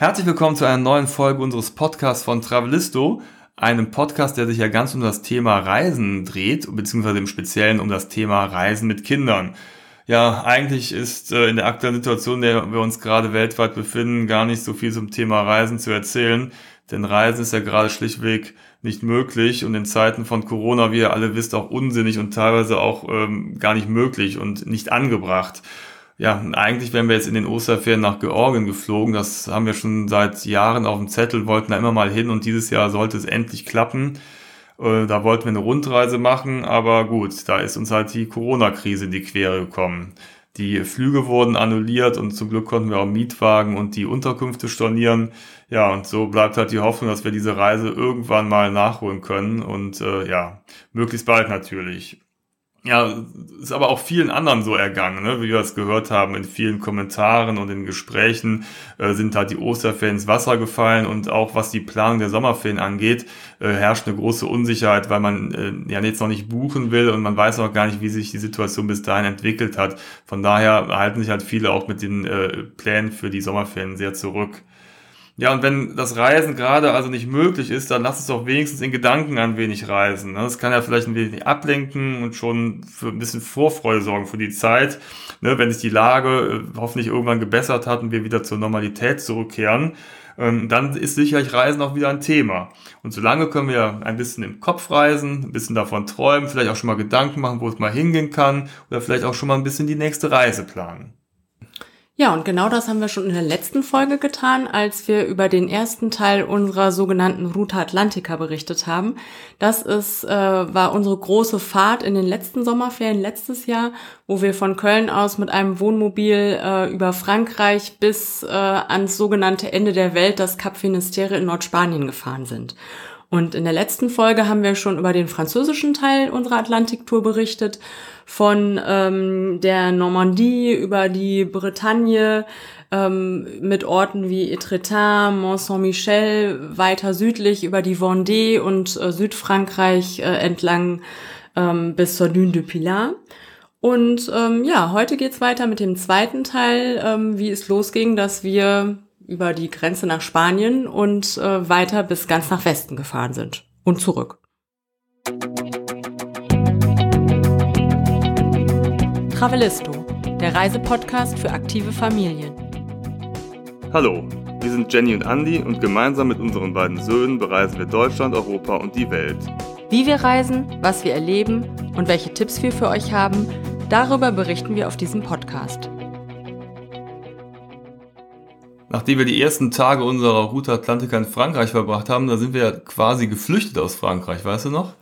Herzlich willkommen zu einer neuen Folge unseres Podcasts von Travelisto, einem Podcast, der sich ja ganz um das Thema Reisen dreht, beziehungsweise im Speziellen um das Thema Reisen mit Kindern. Ja, eigentlich ist äh, in der aktuellen Situation, in der wir uns gerade weltweit befinden, gar nicht so viel zum Thema Reisen zu erzählen, denn Reisen ist ja gerade schlichtweg nicht möglich und in Zeiten von Corona, wie ihr alle wisst, auch unsinnig und teilweise auch ähm, gar nicht möglich und nicht angebracht. Ja, eigentlich wären wir jetzt in den Osterferien nach Georgien geflogen. Das haben wir schon seit Jahren auf dem Zettel, wollten da immer mal hin und dieses Jahr sollte es endlich klappen. Äh, da wollten wir eine Rundreise machen, aber gut, da ist uns halt die Corona-Krise in die Quere gekommen. Die Flüge wurden annulliert und zum Glück konnten wir auch Mietwagen und die Unterkünfte stornieren. Ja, und so bleibt halt die Hoffnung, dass wir diese Reise irgendwann mal nachholen können und äh, ja, möglichst bald natürlich ja, ist aber auch vielen anderen so ergangen, ne? wie wir es gehört haben, in vielen Kommentaren und in Gesprächen äh, sind halt die Osterferien ins Wasser gefallen und auch was die Planung der Sommerferien angeht, äh, herrscht eine große Unsicherheit, weil man äh, ja jetzt noch nicht buchen will und man weiß auch gar nicht, wie sich die Situation bis dahin entwickelt hat. Von daher halten sich halt viele auch mit den äh, Plänen für die Sommerferien sehr zurück. Ja, und wenn das Reisen gerade also nicht möglich ist, dann lass es doch wenigstens in Gedanken ein wenig reisen. Ne? Das kann ja vielleicht ein wenig ablenken und schon für ein bisschen Vorfreude sorgen für die Zeit, ne? wenn sich die Lage äh, hoffentlich irgendwann gebessert hat und wir wieder zur Normalität zurückkehren. Ähm, dann ist sicherlich Reisen auch wieder ein Thema. Und solange können wir ein bisschen im Kopf reisen, ein bisschen davon träumen, vielleicht auch schon mal Gedanken machen, wo es mal hingehen kann oder vielleicht auch schon mal ein bisschen die nächste Reise planen. Ja, und genau das haben wir schon in der letzten Folge getan, als wir über den ersten Teil unserer sogenannten Ruta Atlantica berichtet haben. Das ist, äh, war unsere große Fahrt in den letzten Sommerferien letztes Jahr, wo wir von Köln aus mit einem Wohnmobil äh, über Frankreich bis äh, ans sogenannte Ende der Welt, das Cap Finisterre in Nordspanien gefahren sind. Und in der letzten Folge haben wir schon über den französischen Teil unserer Atlantiktour berichtet, von ähm, der Normandie über die Bretagne ähm, mit Orten wie Etretat, Mont-Saint-Michel, weiter südlich über die Vendée und äh, Südfrankreich äh, entlang ähm, bis zur Dune du Pilat. Und ähm, ja, heute geht's weiter mit dem zweiten Teil, ähm, wie es losging, dass wir über die Grenze nach Spanien und äh, weiter bis ganz nach Westen gefahren sind und zurück. Travelisto, der Reisepodcast für aktive Familien. Hallo, wir sind Jenny und Andy und gemeinsam mit unseren beiden Söhnen bereisen wir Deutschland, Europa und die Welt. Wie wir reisen, was wir erleben und welche Tipps wir für euch haben, darüber berichten wir auf diesem Podcast. Nachdem wir die ersten Tage unserer Route Atlantica in Frankreich verbracht haben, da sind wir ja quasi geflüchtet aus Frankreich, weißt du noch?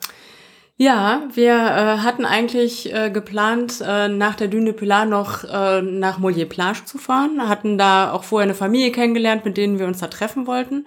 Ja, wir äh, hatten eigentlich äh, geplant, äh, nach der Dune Pilar noch äh, nach Mollier Plage zu fahren, hatten da auch vorher eine Familie kennengelernt, mit denen wir uns da treffen wollten.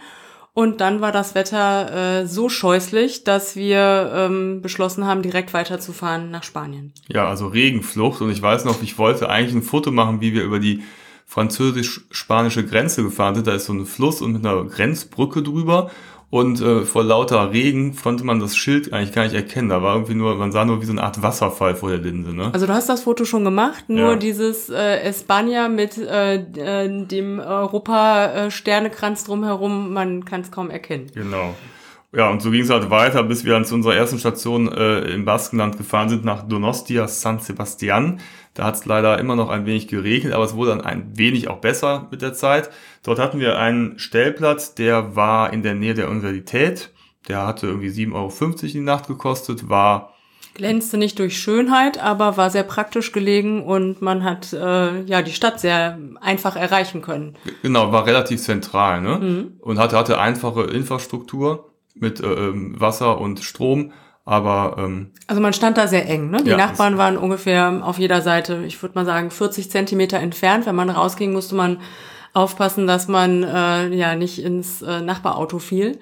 Und dann war das Wetter äh, so scheußlich, dass wir ähm, beschlossen haben, direkt weiterzufahren nach Spanien. Ja, also Regenflucht. Und ich weiß noch, ich wollte eigentlich ein Foto machen, wie wir über die französisch-spanische Grenze gefahren sind. Da ist so ein Fluss und mit einer Grenzbrücke drüber. Und äh, vor lauter Regen konnte man das Schild eigentlich gar nicht erkennen. Da war irgendwie nur, man sah nur wie so eine Art Wasserfall vor der Linse. Ne? Also du hast das Foto schon gemacht, nur ja. dieses äh, Espanja mit äh, äh, dem Europa-Sternekranz drumherum, man kann es kaum erkennen. Genau. Ja, und so ging es halt weiter, bis wir dann zu unserer ersten Station äh, im Baskenland gefahren sind, nach Donostia San Sebastian. Da hat es leider immer noch ein wenig geregnet, aber es wurde dann ein wenig auch besser mit der Zeit. Dort hatten wir einen Stellplatz, der war in der Nähe der Universität. Der hatte irgendwie 7,50 Euro die Nacht gekostet, war glänzte nicht durch Schönheit, aber war sehr praktisch gelegen und man hat äh, ja die Stadt sehr einfach erreichen können. Genau, war relativ zentral, ne? Mhm. Und hatte, hatte einfache Infrastruktur mit äh, ähm, Wasser und Strom. Aber ähm, also man stand da sehr eng. Ne? Die ja, Nachbarn waren ungefähr auf jeder Seite, ich würde mal sagen, 40 Zentimeter entfernt. Wenn man rausging, musste man aufpassen, dass man äh, ja nicht ins äh, Nachbarauto fiel.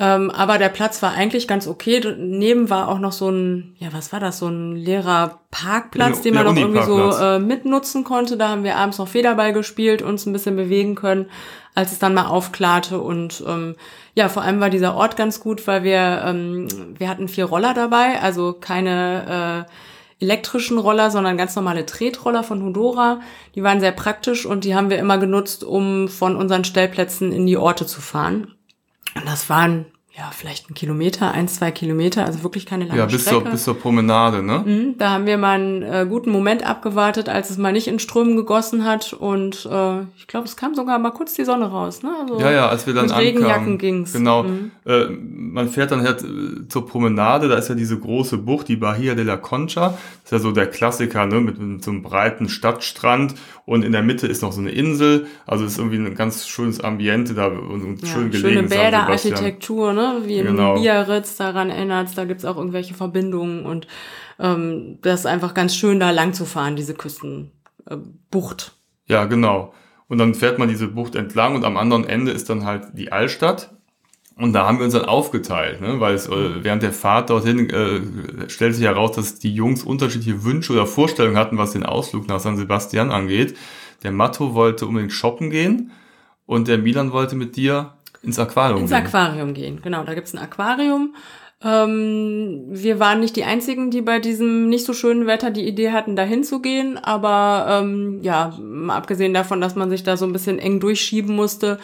Ähm, aber der Platz war eigentlich ganz okay. Daneben war auch noch so ein, ja, was war das, so ein leerer Parkplatz, den man noch irgendwie so äh, mitnutzen konnte. Da haben wir abends noch Federball gespielt, uns ein bisschen bewegen können, als es dann mal aufklarte. Und ähm, ja, vor allem war dieser Ort ganz gut, weil wir, ähm, wir hatten vier Roller dabei, also keine äh, elektrischen Roller, sondern ganz normale Tretroller von Hudora. Die waren sehr praktisch und die haben wir immer genutzt, um von unseren Stellplätzen in die Orte zu fahren. Und das waren ja, vielleicht ein Kilometer, ein, zwei Kilometer, also wirklich keine lange Ja, bis Strecke. zur, bis zur Promenade, ne? Mhm, da haben wir mal einen äh, guten Moment abgewartet, als es mal nicht in Strömen gegossen hat und äh, ich glaube, es kam sogar mal kurz die Sonne raus, ne? Also Ja, ja, als wir dann mit ankamen. Regenjacken ging's. Genau. Mhm. Äh, man fährt dann halt äh, zur Promenade, da ist ja diese große Bucht, die Bahia de la Concha. Das ist ja so der Klassiker, ne, mit, mit so einem breiten Stadtstrand und in der Mitte ist noch so eine Insel. Also es ist irgendwie ein ganz schönes Ambiente da und, Ja, schön gelegen. schöne Sebastian. Bäderarchitektur, ne? Wie in Genau. Biarritz, daran erinnert's, da gibt's auch irgendwelche Verbindungen und ähm, das ist einfach ganz schön, da lang zu fahren, diese Küstenbucht. Äh. Ja, genau. Und dann fährt man diese Bucht entlang und am anderen Ende ist dann halt die Altstadt. Und da haben wir uns dann aufgeteilt, ne? weil es äh, während der Fahrt dorthin äh, stellt sich heraus, dass die Jungs unterschiedliche Wünsche oder Vorstellungen hatten, was den Ausflug nach San Sebastian angeht. Der Matto wollte unbedingt shoppen gehen und der Milan wollte mit dir ins Aquarium ins gehen. Aquarium gehen. Genau, da gibt's ein Aquarium. Ähm, wir waren nicht die einzigen, die bei diesem nicht so schönen Wetter die Idee hatten, da hinzugehen. Aber ähm, ja, abgesehen davon, dass man sich da so ein bisschen eng durchschieben musste,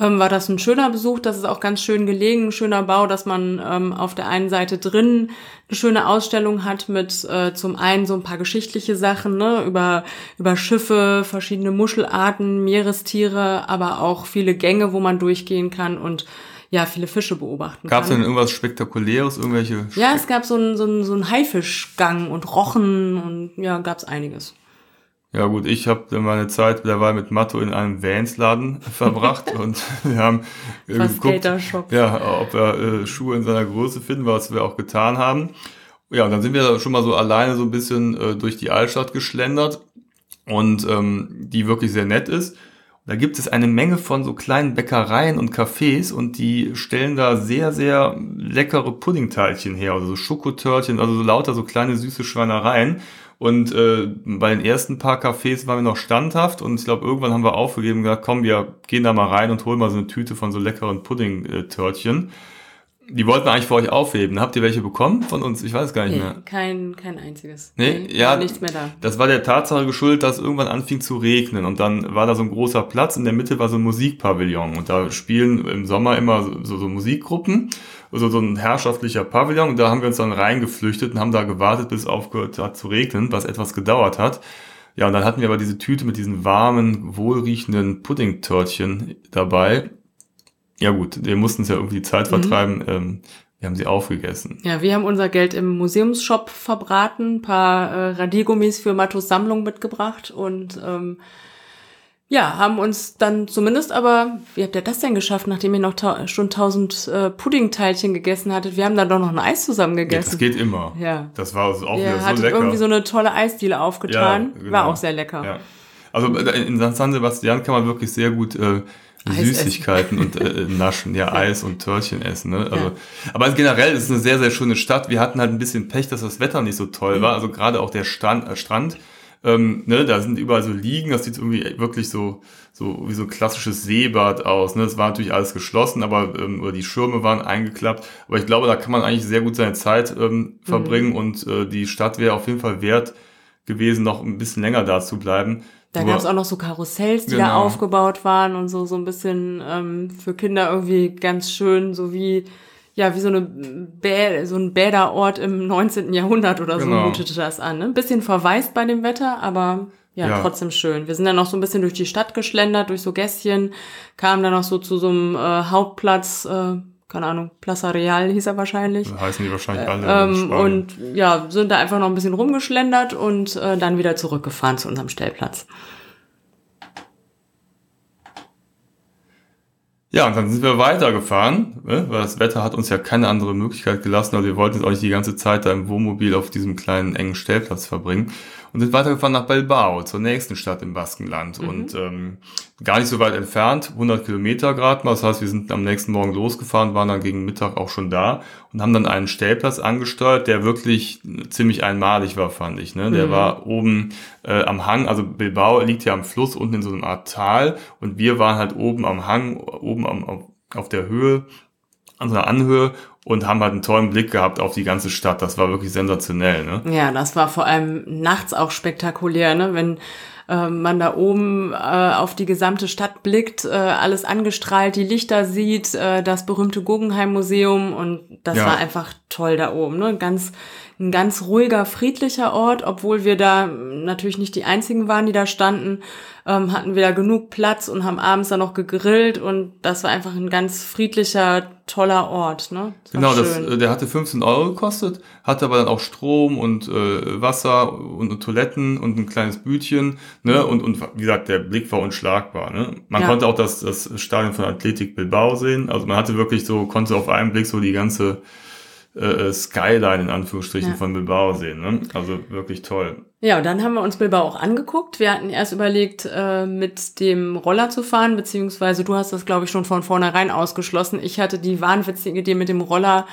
ähm, war das ein schöner Besuch. Das ist auch ganz schön gelegen, ein schöner Bau, dass man ähm, auf der einen Seite drin eine schöne Ausstellung hat mit äh, zum einen so ein paar geschichtliche Sachen, ne, über, über Schiffe, verschiedene Muschelarten, Meerestiere, aber auch viele Gänge, wo man durchgehen kann und ja, viele Fische beobachten Gab es denn irgendwas Spektakuläres, irgendwelche ja, es gab so einen so einen- so einen Haifischgang und Rochen und ja, gab's einiges. Ja gut, ich habe meine Zeit derweil mit Matto in einem Vans-Laden verbracht und wir haben äh, geguckt, ja, ob wir äh, Schuhe in seiner Größe finden, was wir auch getan haben. Ja, und dann sind wir schon mal so alleine so ein bisschen äh, durch die Altstadt geschlendert und ähm, die wirklich sehr nett ist. Da gibt es eine Menge von so kleinen Bäckereien und Cafés und die stellen da sehr, sehr leckere Puddingteilchen her, also so Schokotörtchen, also so lauter so kleine süße Schweinereien. Und äh, bei den ersten paar Cafés waren wir noch standhaft und ich glaube, irgendwann haben wir aufgegeben und gesagt, komm, wir gehen da mal rein und holen mal so eine Tüte von so leckeren Puddingtörtchen. Die wollten wir eigentlich für euch aufheben. Habt ihr welche bekommen von uns? Ich weiß es gar nicht Nee, mehr. kein, kein einziges. Nee, ja, war nichts mehr da. Das war der Tatsache geschuldet, dass irgendwann anfing zu regnen und dann war da so ein großer Platz, in der Mitte war so ein Musikpavillon und da spielen im Sommer immer so, so, so Musikgruppen, also so ein herrschaftlicher Pavillon und da haben wir uns dann reingeflüchtet und haben da gewartet, bis es aufgehört hat zu regnen, was etwas gedauert hat. Ja, und dann hatten wir aber diese Tüte mit diesen warmen, wohlriechenden Puddingtörtchen dabei. Ja gut, wir mussten es ja irgendwie die Zeit vertreiben, ähm, wir haben sie aufgegessen. Ja, wir haben unser Geld im Museumsshop verbraten, ein paar äh, Radiergummis für Mattos Sammlung mitgebracht und ähm, ja, haben uns dann zumindest aber, wie habt ihr das denn geschafft, nachdem ihr noch ta schon tausend äh, Puddingteilchen gegessen hattet? Wir haben dann doch noch ein Eis zusammen Ja, gegessen. das geht immer. Ja. Das war auch Ihr wieder so hattet lecker. irgendwie so eine tolle Eisdiele aufgetan. Ja, genau. War auch sehr lecker. Ja. Also in San Sebastian kann man wirklich sehr gut äh, Eis Süßigkeiten und äh, naschen, ja, Ja. Eis und Törtchen essen. Ne? Also, Ja. Aber generell ist es eine sehr, sehr schöne Stadt. Wir hatten halt ein bisschen Pech, dass das Wetter nicht so toll Mhm. war. Also gerade auch der Strand, äh, Strand ähm, ne, da sind überall so Liegen, das sieht irgendwie wirklich so, so wie so ein klassisches Seebad aus. Ne? Es war natürlich alles geschlossen, aber ähm, oder die Schirme waren eingeklappt. Aber ich glaube, da kann man eigentlich sehr gut seine Zeit Mhm. ähm, verbringen und äh, die Stadt wäre auf jeden Fall wert gewesen, noch ein bisschen länger da zu bleiben. Da gab es auch noch so Karussells, die da Genau. aufgebaut waren und so, so ein bisschen ähm, für Kinder irgendwie ganz schön, so wie, ja, wie so, eine Bä so ein Bäderort im 19. Jahrhundert oder so Genau. mutete das an. Ne? Ein bisschen verwaist bei dem Wetter, aber ja, Ja. trotzdem schön. Wir sind dann noch so ein bisschen durch die Stadt geschlendert, durch so Gässchen, kamen dann noch so zu so einem äh, Hauptplatz, äh, keine Ahnung, Plaza Real hieß er wahrscheinlich. heißen die wahrscheinlich alle. in Ähm, und ja, sind da einfach noch ein bisschen rumgeschlendert und äh, dann wieder zurückgefahren zu unserem Stellplatz. Ja, und dann sind wir weitergefahren, ne? weil das Wetter hat uns ja keine andere Möglichkeit gelassen. Also wir wollten jetzt auch nicht die ganze Zeit da im Wohnmobil auf diesem kleinen engen Stellplatz verbringen und sind weitergefahren nach Bilbao, zur nächsten Stadt im Baskenland. Und ähm, gar nicht so weit entfernt, 100 Kilometer gerade mal. Das heißt, wir sind am nächsten Morgen losgefahren, waren dann gegen Mittag auch schon da und haben dann einen Stellplatz angesteuert, der wirklich ziemlich einmalig war, fand ich. Ne? Der war oben äh, am Hang, also Bilbao liegt ja am Fluss, unten in so einem Art Tal und wir waren halt oben am Hang, oben am, auf der Höhe an so einer Anhöhe und haben halt einen tollen Blick gehabt auf die ganze Stadt. Das war wirklich sensationell, ne? Ja, das war vor allem nachts auch spektakulär, ne? Wenn äh, man da oben äh, auf die gesamte Stadt blickt, äh, alles angestrahlt, die Lichter sieht, äh, das berühmte Guggenheim Museum und das ja. war einfach toll da oben, ne? Ganz ein ganz ruhiger, friedlicher Ort, obwohl wir da natürlich nicht die einzigen waren, die da standen, ähm, hatten wir da genug Platz und haben abends dann noch gegrillt und das war einfach ein ganz friedlicher, toller Ort. Ne? Das genau, das, äh, der hatte 15 Euro gekostet, hatte aber dann auch Strom und äh, Wasser und, und, Toiletten und ein kleines Bütchen. Ne? Und, und wie gesagt, der Blick war unschlagbar. Ne? Man ja. konnte auch das, das Stadion von Athletik Bilbao sehen. Also man hatte wirklich so, konnte auf einen Blick so die ganze äh, Skyline in Anführungsstrichen ja. von Bilbao sehen. Ne? Also wirklich toll. Ja, und dann haben wir uns Bilbao auch angeguckt. Wir hatten erst überlegt, äh, mit dem Roller zu fahren, beziehungsweise du hast das, glaube ich, schon von vornherein ausgeschlossen. Ich hatte die wahnwitzige Idee, mit dem Roller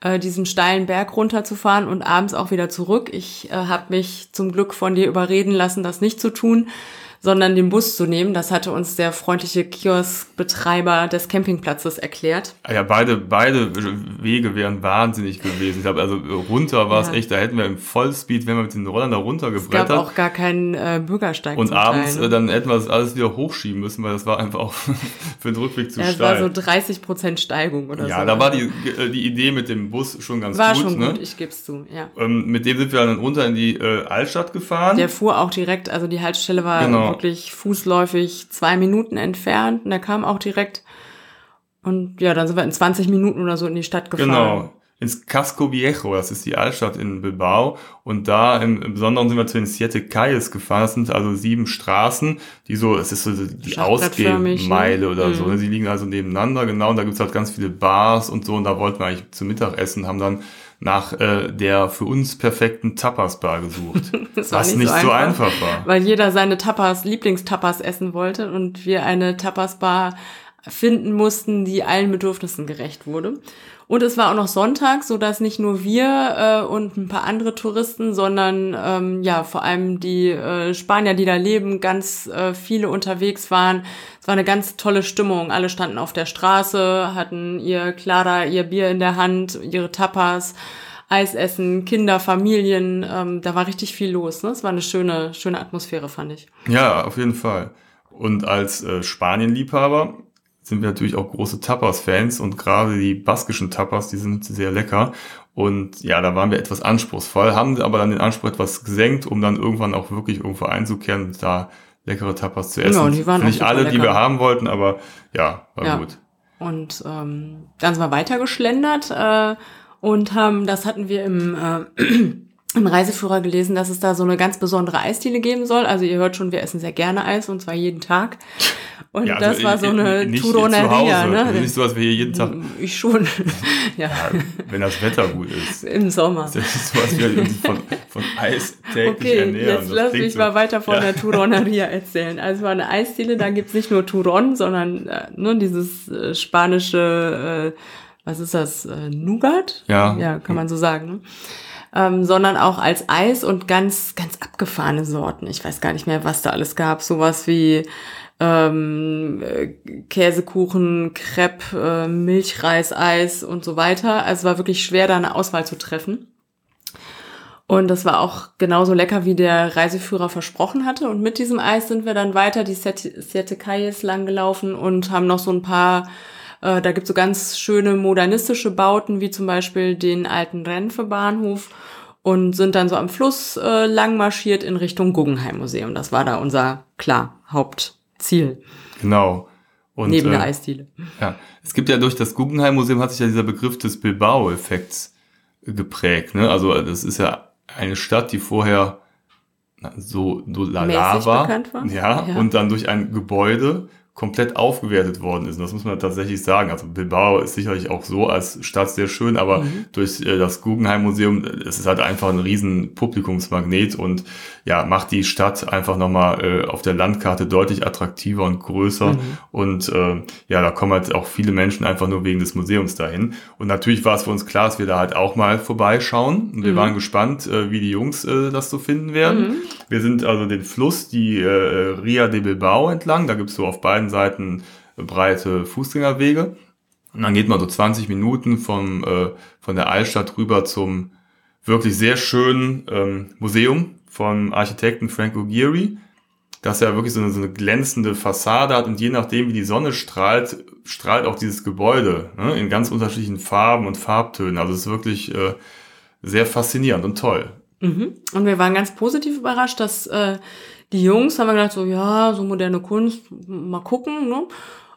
äh, diesen steilen Berg runterzufahren und abends auch wieder zurück. Ich äh, habe mich zum Glück von dir überreden lassen, das nicht zu tun sondern den Bus zu nehmen. Das hatte uns der freundliche Kioskbetreiber des Campingplatzes erklärt. Ah ja, beide, beide Wege wären wahnsinnig gewesen. Ich glaube, also runter war es ja. echt, da hätten wir im Vollspeed, wenn wir mit den Rollern da runtergebrettert. Es gab auch gar keinen äh, Bürgersteig. Und abends ne? Äh, dann hätten wir das alles wieder hochschieben müssen, weil das war einfach auch für den Rückweg zu ja, steil. Es war so 30 Prozent Steigung oder ja, so. Ja, da war die, äh, die Idee mit dem Bus schon ganz war gut. War schon ne? gut, ich gebe es zu, ja. Ähm, mit dem sind wir dann runter in die äh, Altstadt gefahren. Der fuhr auch direkt, also die Haltestelle war genau. Wirklich fußläufig zwei Minuten entfernt und er kam auch direkt. Und ja, dann sind wir in 20 Minuten oder so in die Stadt gefahren. Genau, ins Casco Viejo, das ist die Altstadt in Bilbao. Und da im, im Besonderen sind wir zu den Siete Calles gefahren. Das sind also sieben Straßen, die so, es ist so die Ausgehmeile ne? oder mhm. so. Ne? Sie liegen also nebeneinander, genau. Und da gibt's halt ganz viele Bars und so. Und da wollten wir eigentlich zum Mittagessen, haben dann nach äh, der für uns perfekten Tapas-Bar gesucht. was nicht, nicht so, einfach, so, einfach, war. Weil jeder seine Tapas, Lieblingstapas essen wollte und wir eine Tapas-Bar finden mussten, die allen Bedürfnissen gerecht wurde. Und es war auch noch Sonntag, so dass nicht nur wir äh, und ein paar andere Touristen, sondern ähm, ja vor allem die äh, Spanier, die da leben, ganz äh, viele unterwegs waren. Es war eine ganz tolle Stimmung. Alle standen auf der Straße, hatten ihr Clara, ihr Bier in der Hand, ihre Tapas. Eisessen, Kinder, Familien, ähm, da war richtig viel los. Ne? Es war eine schöne, schöne Atmosphäre, fand ich. Ja, auf jeden Fall. Und als äh, Spanien-Liebhaber sind wir natürlich auch große Tapas-Fans und gerade die baskischen Tapas, die sind sehr lecker. Und ja, da waren wir etwas anspruchsvoll, haben aber dann den Anspruch etwas gesenkt, um dann irgendwann auch wirklich irgendwo einzukehren und da leckere Tapas zu essen. Genau, die waren Nicht alle, lecker. die wir haben wollten, aber ja, war ja. gut. Und ähm, dann sind wir weitergeschlendert äh, und haben, das hatten wir im äh, im Reiseführer gelesen, dass es da so eine ganz besondere Eisdiele geben soll. Also ihr hört schon, wir essen sehr gerne Eis und zwar jeden Tag. Und ja, also das war so eine Turoneria, ne? Also nicht so, was wir hier jeden Tag. Ich schon. ja. ja. Wenn das Wetter gut ist. Im Sommer. Das ist so, was wir uns von, von Eis täglich okay, ernähren. Jetzt lass mich so. mal weiter von ja. der Turoneria erzählen. Also es war eine Eisdiele, da gibt's nicht nur Turon, sondern äh, ne, dieses äh, spanische, äh, was ist das, äh, Nougat? Ja. Ja, kann man so sagen. Ne? Ähm, sondern auch als Eis und ganz, ganz abgefahrene Sorten. Ich weiß gar nicht mehr, was da alles gab. Sowas wie ähm, Käsekuchen, Crepe, äh, Milchreiseis und so weiter. Also es war wirklich schwer, da eine Auswahl zu treffen. Und das war auch genauso lecker, wie der Reiseführer versprochen hatte. Und mit diesem Eis sind wir dann weiter die Siete Calles lang gelaufen und haben noch so ein paar äh, da gibt es so ganz schöne modernistische Bauten, wie zum Beispiel den alten Renfe-Bahnhof und sind dann so am Fluss äh, lang marschiert in Richtung Guggenheim Museum. Das war da unser, klar, Hauptziel. Genau. Und, Neben der äh, Eisdiele. Ja, es gibt ja durch das Guggenheim Museum hat sich ja dieser Begriff des Bilbao-Effekts geprägt. Ne? Also das ist ja eine Stadt, die vorher so, so lala war, war. Ja, ja, und dann durch ein Gebäude komplett aufgewertet worden ist. Und das muss man tatsächlich sagen. Also Bilbao ist sicherlich auch so als Stadt sehr schön, aber mhm. durch äh, das Guggenheim Museum, es ist halt einfach ein riesen Publikumsmagnet und ja, macht die Stadt einfach nochmal äh, auf der Landkarte deutlich attraktiver und größer. Mhm. Und äh, ja, da kommen halt auch viele Menschen einfach nur wegen des Museums dahin. Und natürlich war es für uns klar, dass wir da halt auch mal vorbeischauen. Und wir mhm. waren gespannt, äh, wie die Jungs äh, das so finden werden. Mhm. Wir sind also den Fluss, die äh, Ria de Bilbao entlang. Da gibt's so auf beiden Seiten breite Fußgängerwege. Und dann geht man so 20 Minuten vom, äh, von der Altstadt rüber zum wirklich sehr schönen ähm, Museum vom Architekten Frank O'Geary, das ja wirklich so eine, so eine glänzende Fassade hat und je nachdem, wie die Sonne strahlt, strahlt auch dieses Gebäude ne, in ganz unterschiedlichen Farben und Farbtönen. Also es ist wirklich äh, sehr faszinierend und toll. Mhm. Und wir waren ganz positiv überrascht, dass äh, die Jungs haben wir gedacht, so ja, so moderne Kunst, mal gucken. Ne?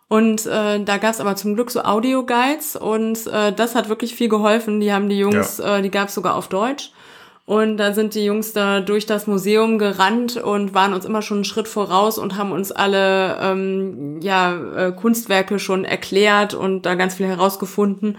Und äh, da gab's aber zum Glück so Audio-Guides und äh, das hat wirklich viel geholfen. Die haben die Jungs, ja. äh, die gab's sogar auf Deutsch. Und da sind die Jungs da durch das Museum gerannt und waren uns immer schon einen Schritt voraus und haben uns alle ähm, ja, äh, Kunstwerke schon erklärt und da ganz viel herausgefunden.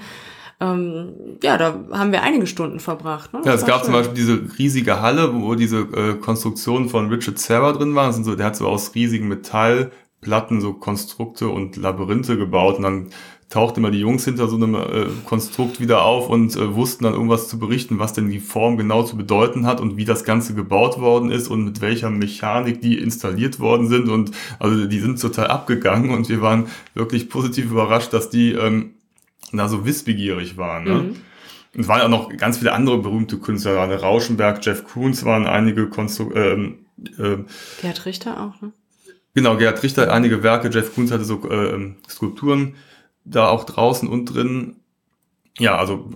Ähm, ja, da haben wir einige Stunden verbracht. Ne? Ja, es gab schön. zum Beispiel diese riesige Halle, wo diese äh, Konstruktionen von Richard Serra drin waren. So, der hat so aus riesigen Metallplatten so Konstrukte und Labyrinthe gebaut und dann tauchten immer die Jungs hinter so einem äh, Konstrukt wieder auf und äh, wussten dann irgendwas zu berichten, was denn die Form genau zu bedeuten hat und wie das Ganze gebaut worden ist und mit welcher Mechanik die installiert worden sind. Und also die sind total abgegangen und wir waren wirklich positiv überrascht, dass die ähm, da so wissbegierig waren. Ne? Mhm. Und es waren auch noch ganz viele andere berühmte Künstler, Arne Rauschenberg, Jeff Koons waren einige Konstru ähm, äh, Gerhard Richter auch, ne? Genau, Gerhard Richter, einige Werke, Jeff Koons hatte so äh, Skulpturen da auch draußen und drin. Ja, also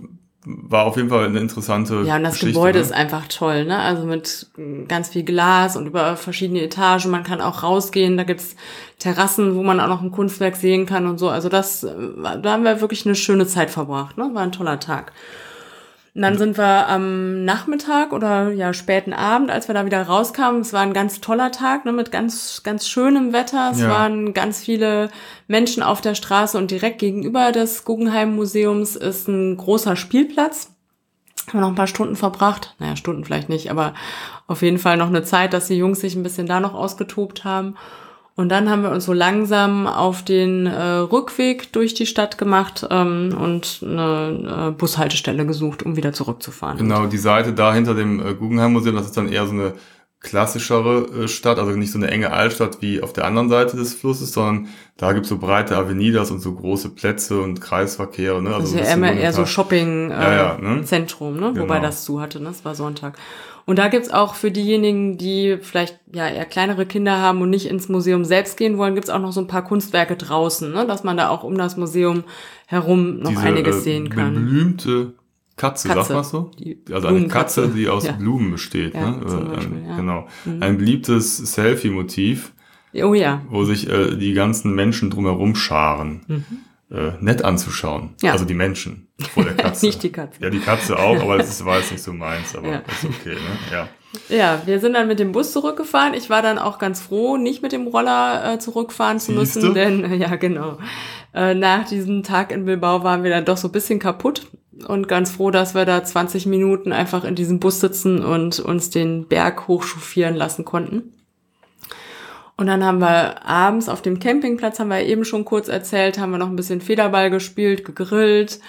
war auf jeden Fall eine interessante. Ja, und das Geschichte, Gebäude ne? ist einfach toll, ne? Also mit ganz viel Glas und über verschiedene Etagen. Man kann auch rausgehen. Da gibt's Terrassen, wo man auch noch ein Kunstwerk sehen kann und so. Also das, da haben wir wirklich eine schöne Zeit verbracht, ne? War ein toller Tag. Und dann sind wir am Nachmittag oder ja späten Abend, als wir da wieder rauskamen, es war ein ganz toller Tag ne, mit ganz ganz schönem Wetter. Es ja. waren ganz viele Menschen auf der Straße und direkt gegenüber des Guggenheim Museums ist ein großer Spielplatz. Haben wir noch ein paar Stunden verbracht. Naja, Stunden vielleicht nicht, aber auf jeden Fall noch eine Zeit, dass die Jungs sich ein bisschen da noch ausgetobt haben. Und dann haben wir uns so langsam auf den äh, Rückweg durch die Stadt gemacht ähm, und eine äh, Bushaltestelle gesucht, um wieder zurückzufahren. Genau, die Seite da hinter dem äh, Guggenheim Museum, das ist dann eher so eine klassischere äh, Stadt, also nicht so eine enge Altstadt wie auf der anderen Seite des Flusses, sondern da gibt's so breite Avenidas und so große Plätze und Kreisverkehre. Ne? Also das ist ja immer eher so Shopping-Zentrum, äh, ja, ja, ne? Zentrum, ne? Genau. wobei das zu hatte, ne? das war Sonntag. Und da gibt's auch für diejenigen, die vielleicht ja eher kleinere Kinder haben und nicht ins Museum selbst gehen wollen, gibt's auch noch so ein paar Kunstwerke draußen, ne? dass man da auch um das Museum herum noch Diese, einiges äh, sehen kann. Blümte Katze, Katze, sagt man so? Also eine Katze, die aus ja. Blumen besteht. Ja, ne? Beispiel, ein, ja. Genau. Mhm. Ein beliebtes Selfie-Motiv. Oh ja. Wo sich äh, die ganzen Menschen drumherum scharen. Mhm äh, nett anzuschauen. Ja. Also die Menschen vor der Katze. nicht die Katze. Ja, die Katze auch, aber das war jetzt nicht so meins, aber ja. ist okay, ne? Ja. Ja, wir sind dann mit dem Bus zurückgefahren. Ich war dann auch ganz froh, nicht mit dem Roller äh, zurückfahren zu Siehste? müssen, denn, ja, genau. Äh, nach diesem Tag in Bilbao waren wir dann doch so ein bisschen kaputt und ganz froh, dass wir da 20 Minuten einfach in diesem Bus sitzen und uns den Berg hochchauffieren lassen konnten. Und dann haben wir abends auf dem Campingplatz, haben wir eben schon kurz erzählt, haben wir noch ein bisschen Federball gespielt, gegrillt,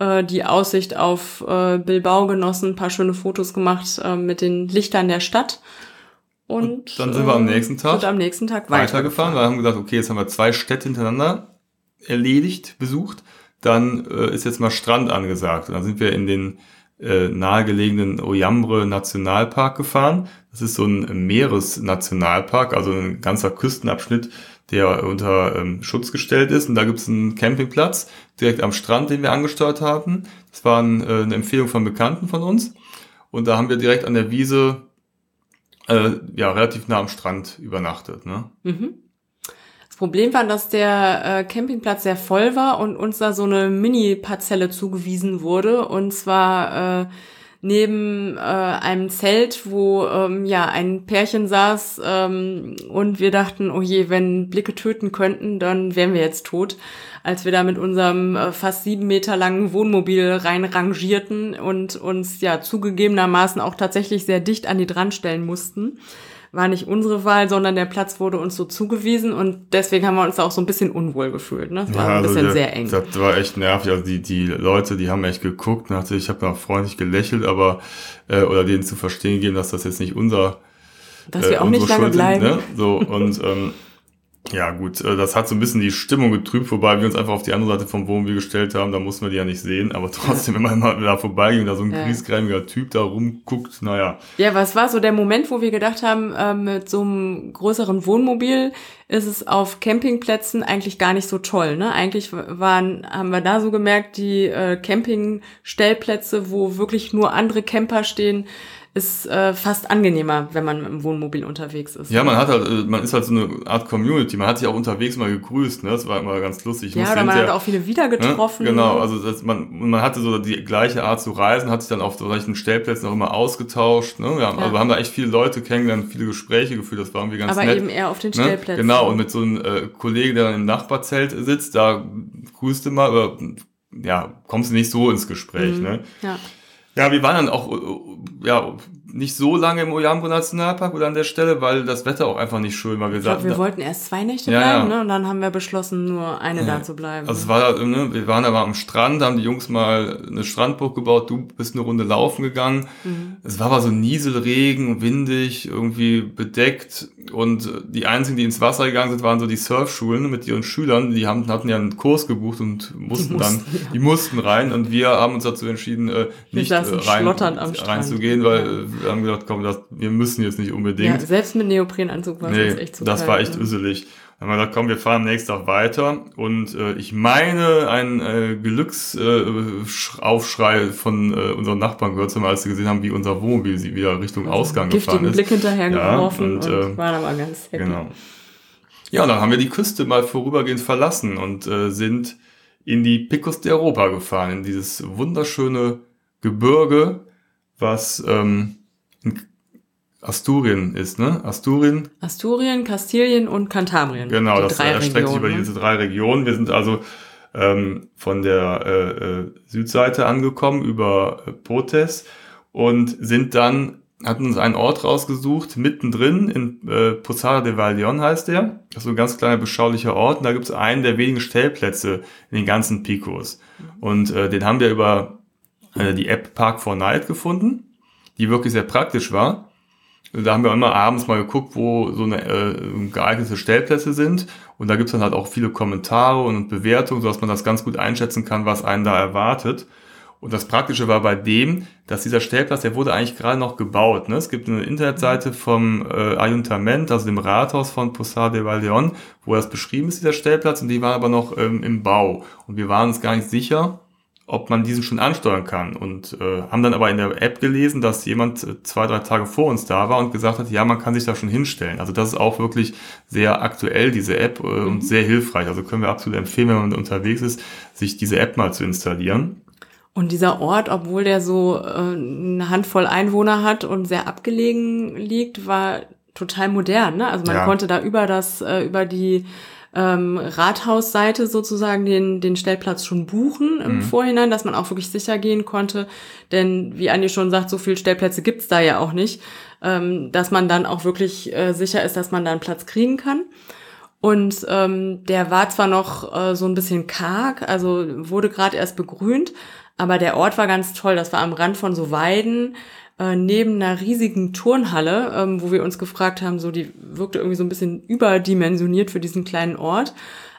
äh, die Aussicht auf äh, Bilbao genossen, ein paar schöne Fotos gemacht äh, mit den Lichtern der Stadt. Und, und dann sind wir am nächsten Tag, am nächsten Tag weitergefahren, weil wir haben gesagt, okay, jetzt haben wir zwei Städte hintereinander erledigt, besucht. Dann äh, ist jetzt mal Strand angesagt. Und dann sind wir in den äh, nahegelegenen Oyambre Nationalpark gefahren. Das ist so ein Meeresnationalpark, also ein ganzer Küstenabschnitt, der unter ähm, Schutz gestellt ist. Und da gibt es einen Campingplatz direkt am Strand, den wir angesteuert haben. Das war ein, äh, eine Empfehlung von Bekannten von uns. Und da haben wir direkt an der Wiese äh, ja relativ nah am Strand übernachtet. Ne? Mhm. Problem war, dass der äh, Campingplatz sehr voll war und uns da so eine Mini-Parzelle zugewiesen wurde. Und zwar äh, neben äh, einem Zelt, wo ähm, ja ein Pärchen saß ähm, und wir dachten, oh je, wenn Blicke töten könnten, dann wären wir jetzt tot, als wir da mit unserem äh, fast sieben Meter langen Wohnmobil reinrangierten und uns ja zugegebenermaßen auch tatsächlich sehr dicht an die dran stellen mussten war nicht unsere Wahl, sondern der Platz wurde uns so zugewiesen und deswegen haben wir uns da auch so ein bisschen unwohl gefühlt. Ne? Das war ja, ein also bisschen der, sehr eng. Das war echt nervig. Also die, die Leute, die haben echt geguckt und ich habe noch freundlich gelächelt, aber äh, oder denen zu verstehen gegeben, dass das jetzt nicht unser dass wir äh, auch nicht lange Schuld bleiben. Sind, ne? So und ähm, Ja, gut, äh, das hat so ein bisschen die Stimmung getrübt, wobei wir uns einfach auf die andere Seite vom Wohnmobil gestellt haben, da mussten wir die ja nicht sehen, aber trotzdem, wenn man mal da vorbeiging, da so ein Ja. griesgrämiger Typ da rumguckt, naja. Ja, was war so der Moment, wo wir gedacht haben, äh, mit so einem größeren Wohnmobil ist es auf Campingplätzen eigentlich gar nicht so toll. Ne? Eigentlich waren, haben wir da so gemerkt, die äh, Campingstellplätze, wo wirklich nur andere Camper stehen, ist äh, fast angenehmer, wenn man dem Wohnmobil unterwegs ist. Ja, man hat halt, äh, man ist halt so eine Art Community, man hat sich auch unterwegs mal gegrüßt, ne, das war immer ganz lustig. Ich ja, oder man hat auch viele wieder getroffen. Ne? Genau, also das, man, man hatte so die gleiche Art zu reisen, hat sich dann auf solchen Stellplätzen auch immer ausgetauscht. Ne? Ja, Also wir haben da echt viele Leute kennengelernt, viele Gespräche geführt, das war irgendwie ganz aber nett. eben eher auf den Ne? Stellplätzen. Genau, und mit so einem äh, Kollegen, der dann im Nachbarzelt sitzt, da grüßt du mal, aber ja, kommst du nicht so ins Gespräch. Mhm. Ne? Ja. Ja, wir waren dann auch äh, ja, nicht so lange im Oyambo Nationalpark oder an der Stelle, weil das Wetter auch einfach nicht schön war. Wir Ich glaube, sagten, wir wollten erst zwei Nächte Ja, bleiben, ja. ne? Und dann haben wir beschlossen, nur eine da zu bleiben. Also es war, ne, wir waren aber am Strand, haben die Jungs mal eine Strandburg gebaut, du bist eine Runde laufen gegangen. Mhm. Es war aber so Nieselregen, windig, irgendwie bedeckt und die einzigen, die ins Wasser gegangen sind, waren so die Surfschulen mit ihren Schülern, die haben, hatten ja einen Kurs gebucht und mussten, mussten, dann, die mussten rein und wir haben uns dazu entschieden, äh, nicht äh, rein, schlotternd am Strand. reinzugehen, weil äh, haben gedacht, komm, das, wir müssen jetzt nicht ja, unbedingt. selbst mit Neoprenanzug war es Nee, echt zu das kalt, war echt ne? üselig. Dann haben wir gesagt, komm, wir fahren am nächsten Tag weiter. Und äh, ich meine, ein äh, Glücksaufschrei von äh, unseren Nachbarn gehört zu haben, als sie gesehen haben, wie unser Wohnmobil sie wieder Richtung Ausgang gefahren giftigen ist. Blick hinterher Ja, geworfen und, und, äh, waren aber ganz happy. Genau. Ja, und dann haben wir die Küste mal vorübergehend verlassen und äh, sind in die Picos de Europa gefahren, in dieses wunderschöne Gebirge, was ähm, in Asturien ist, ne? Asturien, Asturien, Kastilien und Kantabrien. Genau, das drei erstreckt sich Regionen, über ne? diese drei Regionen. Wir sind also ähm, von der äh, äh, Südseite angekommen über äh, Potes und sind dann, hatten uns einen Ort rausgesucht, mittendrin in äh, Posada de Valleon heißt der. Das ist so ein ganz kleiner, beschaulicher Ort. Und da gibt es einen der wenigen Stellplätze in den ganzen Picos. Und äh, den haben wir über äh, die App Park 4 Night gefunden, die wirklich sehr praktisch war. Da haben wir immer abends mal geguckt, wo so eine äh, geeignete Stellplätze sind. Und da gibt's dann halt auch viele Kommentare und Bewertungen, sodass man das ganz gut einschätzen kann, was einen da erwartet. Und das Praktische war bei dem, dass dieser Stellplatz, der wurde eigentlich gerade noch gebaut. Ne? Es gibt eine Internetseite vom äh, Ayuntament, also dem Rathaus von Posada de Valleon, wo das beschrieben ist, dieser Stellplatz, und die war aber noch ähm, im Bau. Und wir waren uns gar nicht sicher, ob man diesen schon ansteuern kann. Und äh, haben dann aber in der App gelesen, dass jemand äh, zwei, drei Tage vor uns da war und gesagt hat, ja, man kann sich da schon hinstellen. Also das ist auch wirklich sehr aktuell, diese App, äh, und sehr hilfreich. Also können wir absolut empfehlen, wenn man unterwegs ist, sich diese App mal zu installieren. Und dieser Ort, obwohl der so äh, eine Handvoll Einwohner hat und sehr abgelegen liegt, war total modern. Ne? Also man Ja. konnte da über das, äh, über die ähm, Rathausseite sozusagen den, den Stellplatz schon buchen im Vorhinein, dass man auch wirklich sicher gehen konnte. Denn wie Andi schon sagt, so viele Stellplätze gibt's da ja auch nicht, ähm, dass man dann auch wirklich äh, sicher ist, dass man da einen Platz kriegen kann. Und ähm, der war zwar noch äh, so ein bisschen karg, also wurde gerade erst begrünt, aber der Ort war ganz toll. Das war am Rand von so Weiden, äh, neben einer riesigen Turnhalle, ähm, wo wir uns gefragt haben, so die wirkte irgendwie so ein bisschen überdimensioniert für diesen kleinen Ort.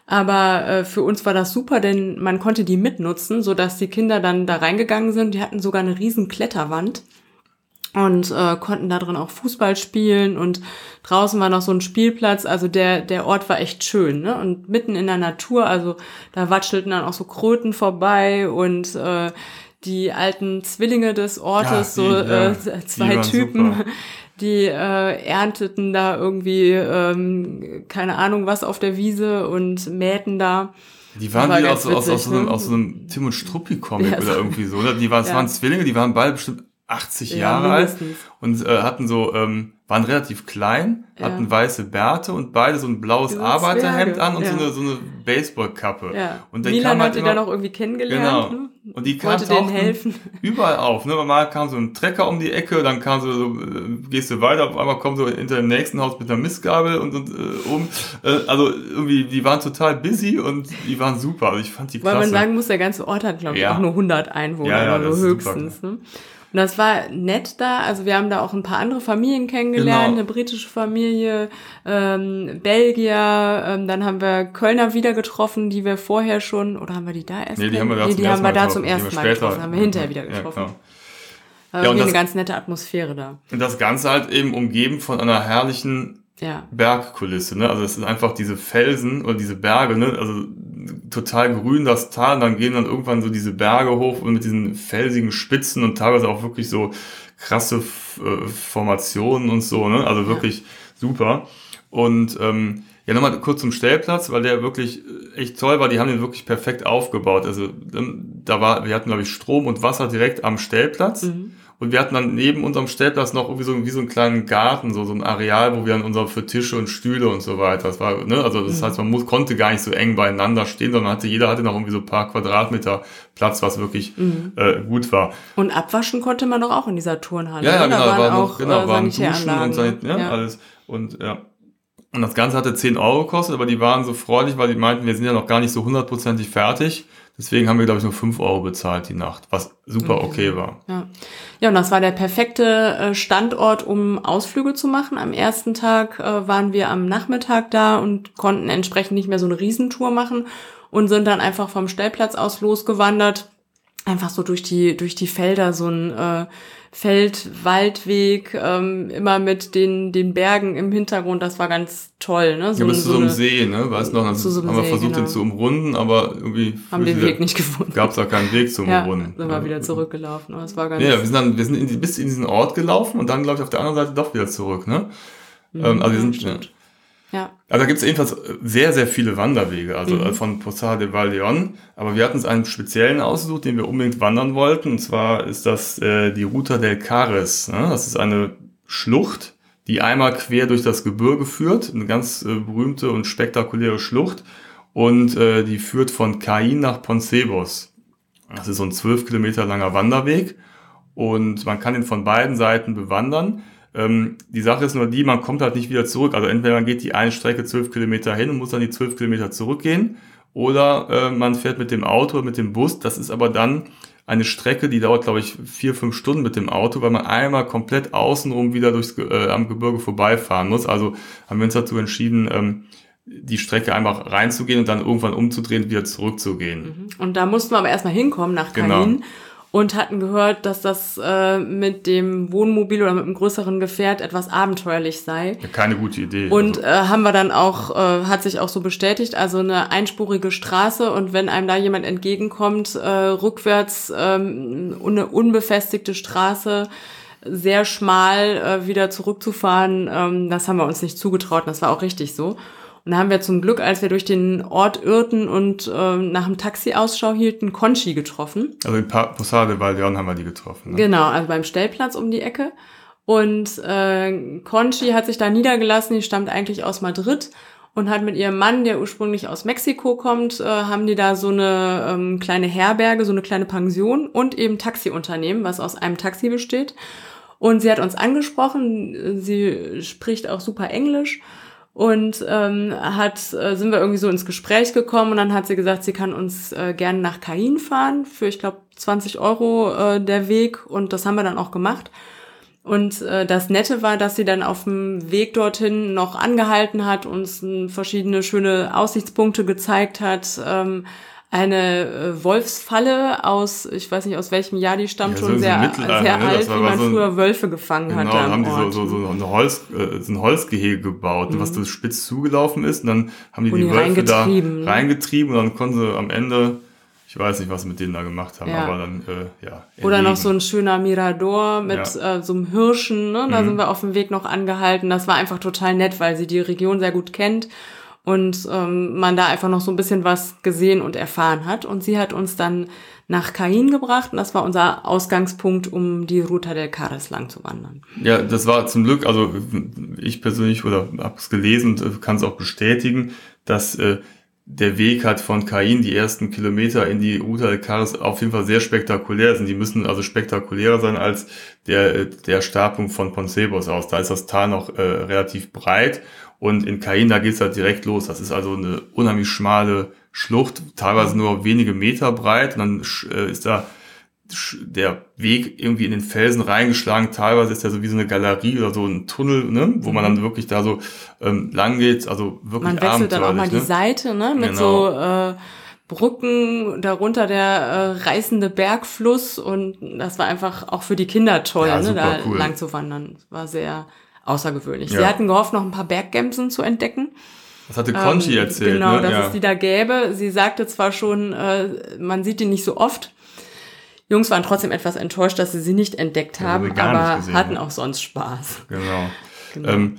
Aber äh, für uns war das super, denn man konnte die mitnutzen, so dass die Kinder dann da reingegangen sind. Die hatten sogar eine riesen Kletterwand und äh, konnten da drin auch Fußball spielen und draußen war noch so ein Spielplatz, also der der Ort war echt schön, ne? Und mitten in der Natur, also da watschelten dann auch so Kröten vorbei und äh, die alten Zwillinge des Ortes, Ja, so die, ja, äh, die zwei Typen, super. die äh, ernteten da irgendwie ähm, keine Ahnung was auf der Wiese und mähten da. Die waren War ganz aus, aus, aus, witzig, so einem, ne? aus so einem Tim und Struppi-Comic Ja, oder so- irgendwie so. Oder? Die waren, es Ja. waren Zwillinge, die waren beide bestimmt 80 Ja, Jahre alt mindestens. und äh, hatten so, ähm, waren relativ klein, Ja. hatten weiße Bärte und beide so ein blaues So Arbeiterhemd Zwerge, an und ja. so eine, so eine Baseballkappe. Ja. Und dann Milan kam halt hat die immer, dann auch irgendwie kennengelernt. Genau. Ne? Und die kam, Wollte denen helfen. überall auf. Ne? Mal kam so ein Trecker um die Ecke, dann kam so, so äh, gehst du weiter, auf einmal kommt so hinter dem nächsten Haus mit einer Mistgabel und, und äh, oben. Äh, also irgendwie, die waren total busy und die waren super. Also ich fand die Weil klasse. man sagen muss, der ganze Ort hat, glaube ich, auch nur 100 Einwohner oder das so ist super, höchstens. Ne? Und das war nett da. Also wir haben da auch ein paar andere Familien kennengelernt, Genau. eine britische Familie, ähm, Belgier, ähm, dann haben wir Kölner wieder getroffen, die wir vorher schon, oder haben wir die da erst Nee, die haben wir da nee, zum die ersten haben wir Mal da getroffen. zum Die haben ersten Mal später- getroffen, haben wir hinterher wieder Ja, getroffen. klar. War Ja, und irgendwie eine das- ganz nette Atmosphäre da. Und das Ganze halt eben umgeben von einer herrlichen Ja. Bergkulisse, ne? Also es sind einfach diese Felsen oder diese Berge, ne? Also total grün das Tal, dann gehen dann irgendwann so diese Berge hoch und mit diesen felsigen Spitzen und teilweise auch wirklich so krasse äh, Formationen und so, ne? Also wirklich super. Und ähm, ja, nochmal kurz zum Stellplatz, weil der wirklich äh, echt toll war. Die haben den wirklich perfekt aufgebaut. Also ähm, da war, wir hatten glaube ich Strom und Wasser direkt am Stellplatz. Mhm. Und wir hatten dann neben unserem Stellplatz noch irgendwie so, wie so einen kleinen Garten, so, so ein Areal, wo wir dann unser für Tische und Stühle und so weiter. Das war, ne, also das heißt, man muss, konnte gar nicht so eng beieinander stehen, sondern hatte, jeder hatte noch irgendwie so ein paar Quadratmeter Platz, was wirklich äh, gut war. Und abwaschen konnte man doch auch in dieser Turnhalle. Ja, ja, genau, da waren war auch noch, genau, äh, waren Duschen und Sanit, ja, ja. alles. Und ja. Und das Ganze hatte 10 Euro gekostet, aber die waren so freundlich, weil die meinten, wir sind ja noch gar nicht so hundertprozentig fertig. Deswegen haben wir, glaube ich, nur 5 Euro bezahlt die Nacht, was super okay war. Ja. ja, und das war der perfekte äh, Standort, um Ausflüge zu machen. Am ersten Tag äh, waren wir am Nachmittag da und konnten entsprechend nicht mehr so eine Riesentour machen und sind dann einfach vom Stellplatz aus losgewandert. Einfach so durch die, durch die Felder, so ein äh, Feld-Waldweg, ähm, immer mit den, den Bergen im Hintergrund. Das war ganz toll. Ne? So, Ja, bis zu so einem eine- See, ne? Weißt noch, Zu so haben wir See, versucht, genau. den zu umrunden, aber irgendwie haben den Weg nicht gefunden. gab es da keinen Weg zum ja, Umrunden. sind wir wieder zurückgelaufen. Aber es war ganz Ja, wir sind dann, wir sind in die, bis in diesen Ort gelaufen und dann, glaube ich, auf der anderen Seite doch wieder zurück, ne? ähm, also wir sind, ja. stimmt. Ja. Also da gibt es jedenfalls sehr, sehr viele Wanderwege, also Mhm. äh, von Posada de Valdeon. Aber wir hatten uns einen speziellen ausgesucht, den wir unbedingt wandern wollten. Und zwar ist das äh, die Ruta del Cares. Ne? Das ist eine Schlucht, die einmal quer durch das Gebirge führt. Eine ganz äh, berühmte und spektakuläre Schlucht. Und äh, die führt von Cain nach Poncebos. Das ist so ein zwölf Kilometer langer Wanderweg. Und man kann ihn von beiden Seiten bewandern. Ähm, die Sache ist nur die, man kommt halt nicht wieder zurück. Also entweder man geht die eine Strecke zwölf Kilometer hin und muss dann die zwölf Kilometer zurückgehen. Oder äh, man fährt mit dem Auto mit dem Bus. Das ist aber dann eine Strecke, die dauert, glaube ich, vier, fünf Stunden mit dem Auto, weil man einmal komplett außenrum wieder durchs, äh, am Gebirge vorbeifahren muss. Also haben wir uns dazu entschieden, ähm, die Strecke einfach reinzugehen und dann irgendwann umzudrehen und wieder zurückzugehen. Und da mussten wir aber erstmal hinkommen nach Kain Genau. Und hatten gehört, dass das äh, mit dem Wohnmobil oder mit einem größeren Gefährt etwas abenteuerlich sei. Ja, keine gute Idee. Und äh, haben wir dann auch, äh, hat sich auch so bestätigt, also eine einspurige Straße und wenn einem da jemand entgegenkommt, äh, rückwärts ähm, eine unbefestigte Straße, sehr schmal äh, wieder zurückzufahren, ähm, das haben wir uns nicht zugetraut und das war auch richtig so. Und da haben wir zum Glück, als wir durch den Ort irrten und ähm, nach einem Taxi Ausschau hielten, Conchi getroffen. also in Pa- Posada de Valdeon haben wir die getroffen. Ne? Genau, also beim Stellplatz um die Ecke. Und äh, Conchi hat sich da niedergelassen, die stammt eigentlich aus Madrid und hat mit ihrem Mann, der ursprünglich aus Mexiko kommt, äh, haben die da so eine ähm, kleine Herberge, so eine kleine Pension und eben Taxiunternehmen, was aus einem Taxi besteht. Und sie hat uns angesprochen, sie spricht auch super Englisch und ähm, hat äh, sind wir irgendwie so ins Gespräch gekommen und dann hat sie gesagt, sie kann uns äh, gerne nach Cain fahren für ich glaube 20 Euro äh, der Weg und das haben wir dann auch gemacht. Und äh, das Nette war, dass sie dann auf dem Weg dorthin noch angehalten hat, uns verschiedene schöne Aussichtspunkte gezeigt hat. Ähm, eine äh, Wolfsfalle aus, ich weiß nicht aus welchem Jahr die stammt, Ja, schon sehr, sehr alt, wie man so ein- früher Wölfe gefangen Genau, hatte. am haben die so, so, so, eine Holz, äh, so ein Holzgehege gebaut, was so spitz zugelaufen ist. Und dann haben die Und die die Wölfe da reingetrieben, ne? reingetrieben und dann konnten sie am Ende, ich weiß nicht, was sie mit denen da gemacht haben, Ja. aber dann, äh, ja. Oder noch erlegen. so ein schöner Mirador mit äh, so einem Hirschen, ne? da sind wir auf dem Weg noch angehalten. Das war einfach total nett, weil sie die Region sehr gut kennt und ähm, man da einfach noch so ein bisschen was gesehen und erfahren hat. Und sie hat uns dann nach Cain gebracht und das war unser Ausgangspunkt, um die Ruta del Cares lang zu wandern. Ja, das war zum Glück, also ich persönlich oder habe es gelesen und äh, kann es auch bestätigen, dass äh, der Weg hat von Cain die ersten Kilometer in die Ruta del Cares auf jeden Fall sehr spektakulär sind. Die müssen also spektakulärer sein als der, äh, der Startpunkt von Poncebos aus. Da ist das Tal noch äh, relativ breit und in Cain, da geht's halt direkt los. Das ist also eine unheimlich schmale Schlucht, teilweise nur wenige Meter breit und dann äh, ist da der Weg irgendwie in den Felsen reingeschlagen. Teilweise ist ja so wie so eine Galerie oder so ein Tunnel, ne, wo man dann mhm. wirklich da so ähm, lang geht. Also wirklich Man wechselt dann auch mal ne? die Seite, ne, mit genau. so äh, Brücken, darunter der äh, reißende Bergfluss und das war einfach auch für die Kinder toll, ja, ne, da cool. lang zu wandern. War sehr außergewöhnlich. Ja. Sie hatten gehofft, noch ein paar Berggemsen zu entdecken. Das hatte Conchi ähm, erzählt. Genau, ne? dass ja. es die da gäbe. Sie sagte zwar schon, äh, man sieht die nicht so oft. Jungs waren trotzdem etwas enttäuscht, dass sie sie nicht entdeckt haben, aber hatten auch sonst Spaß. Genau. genau. Ähm,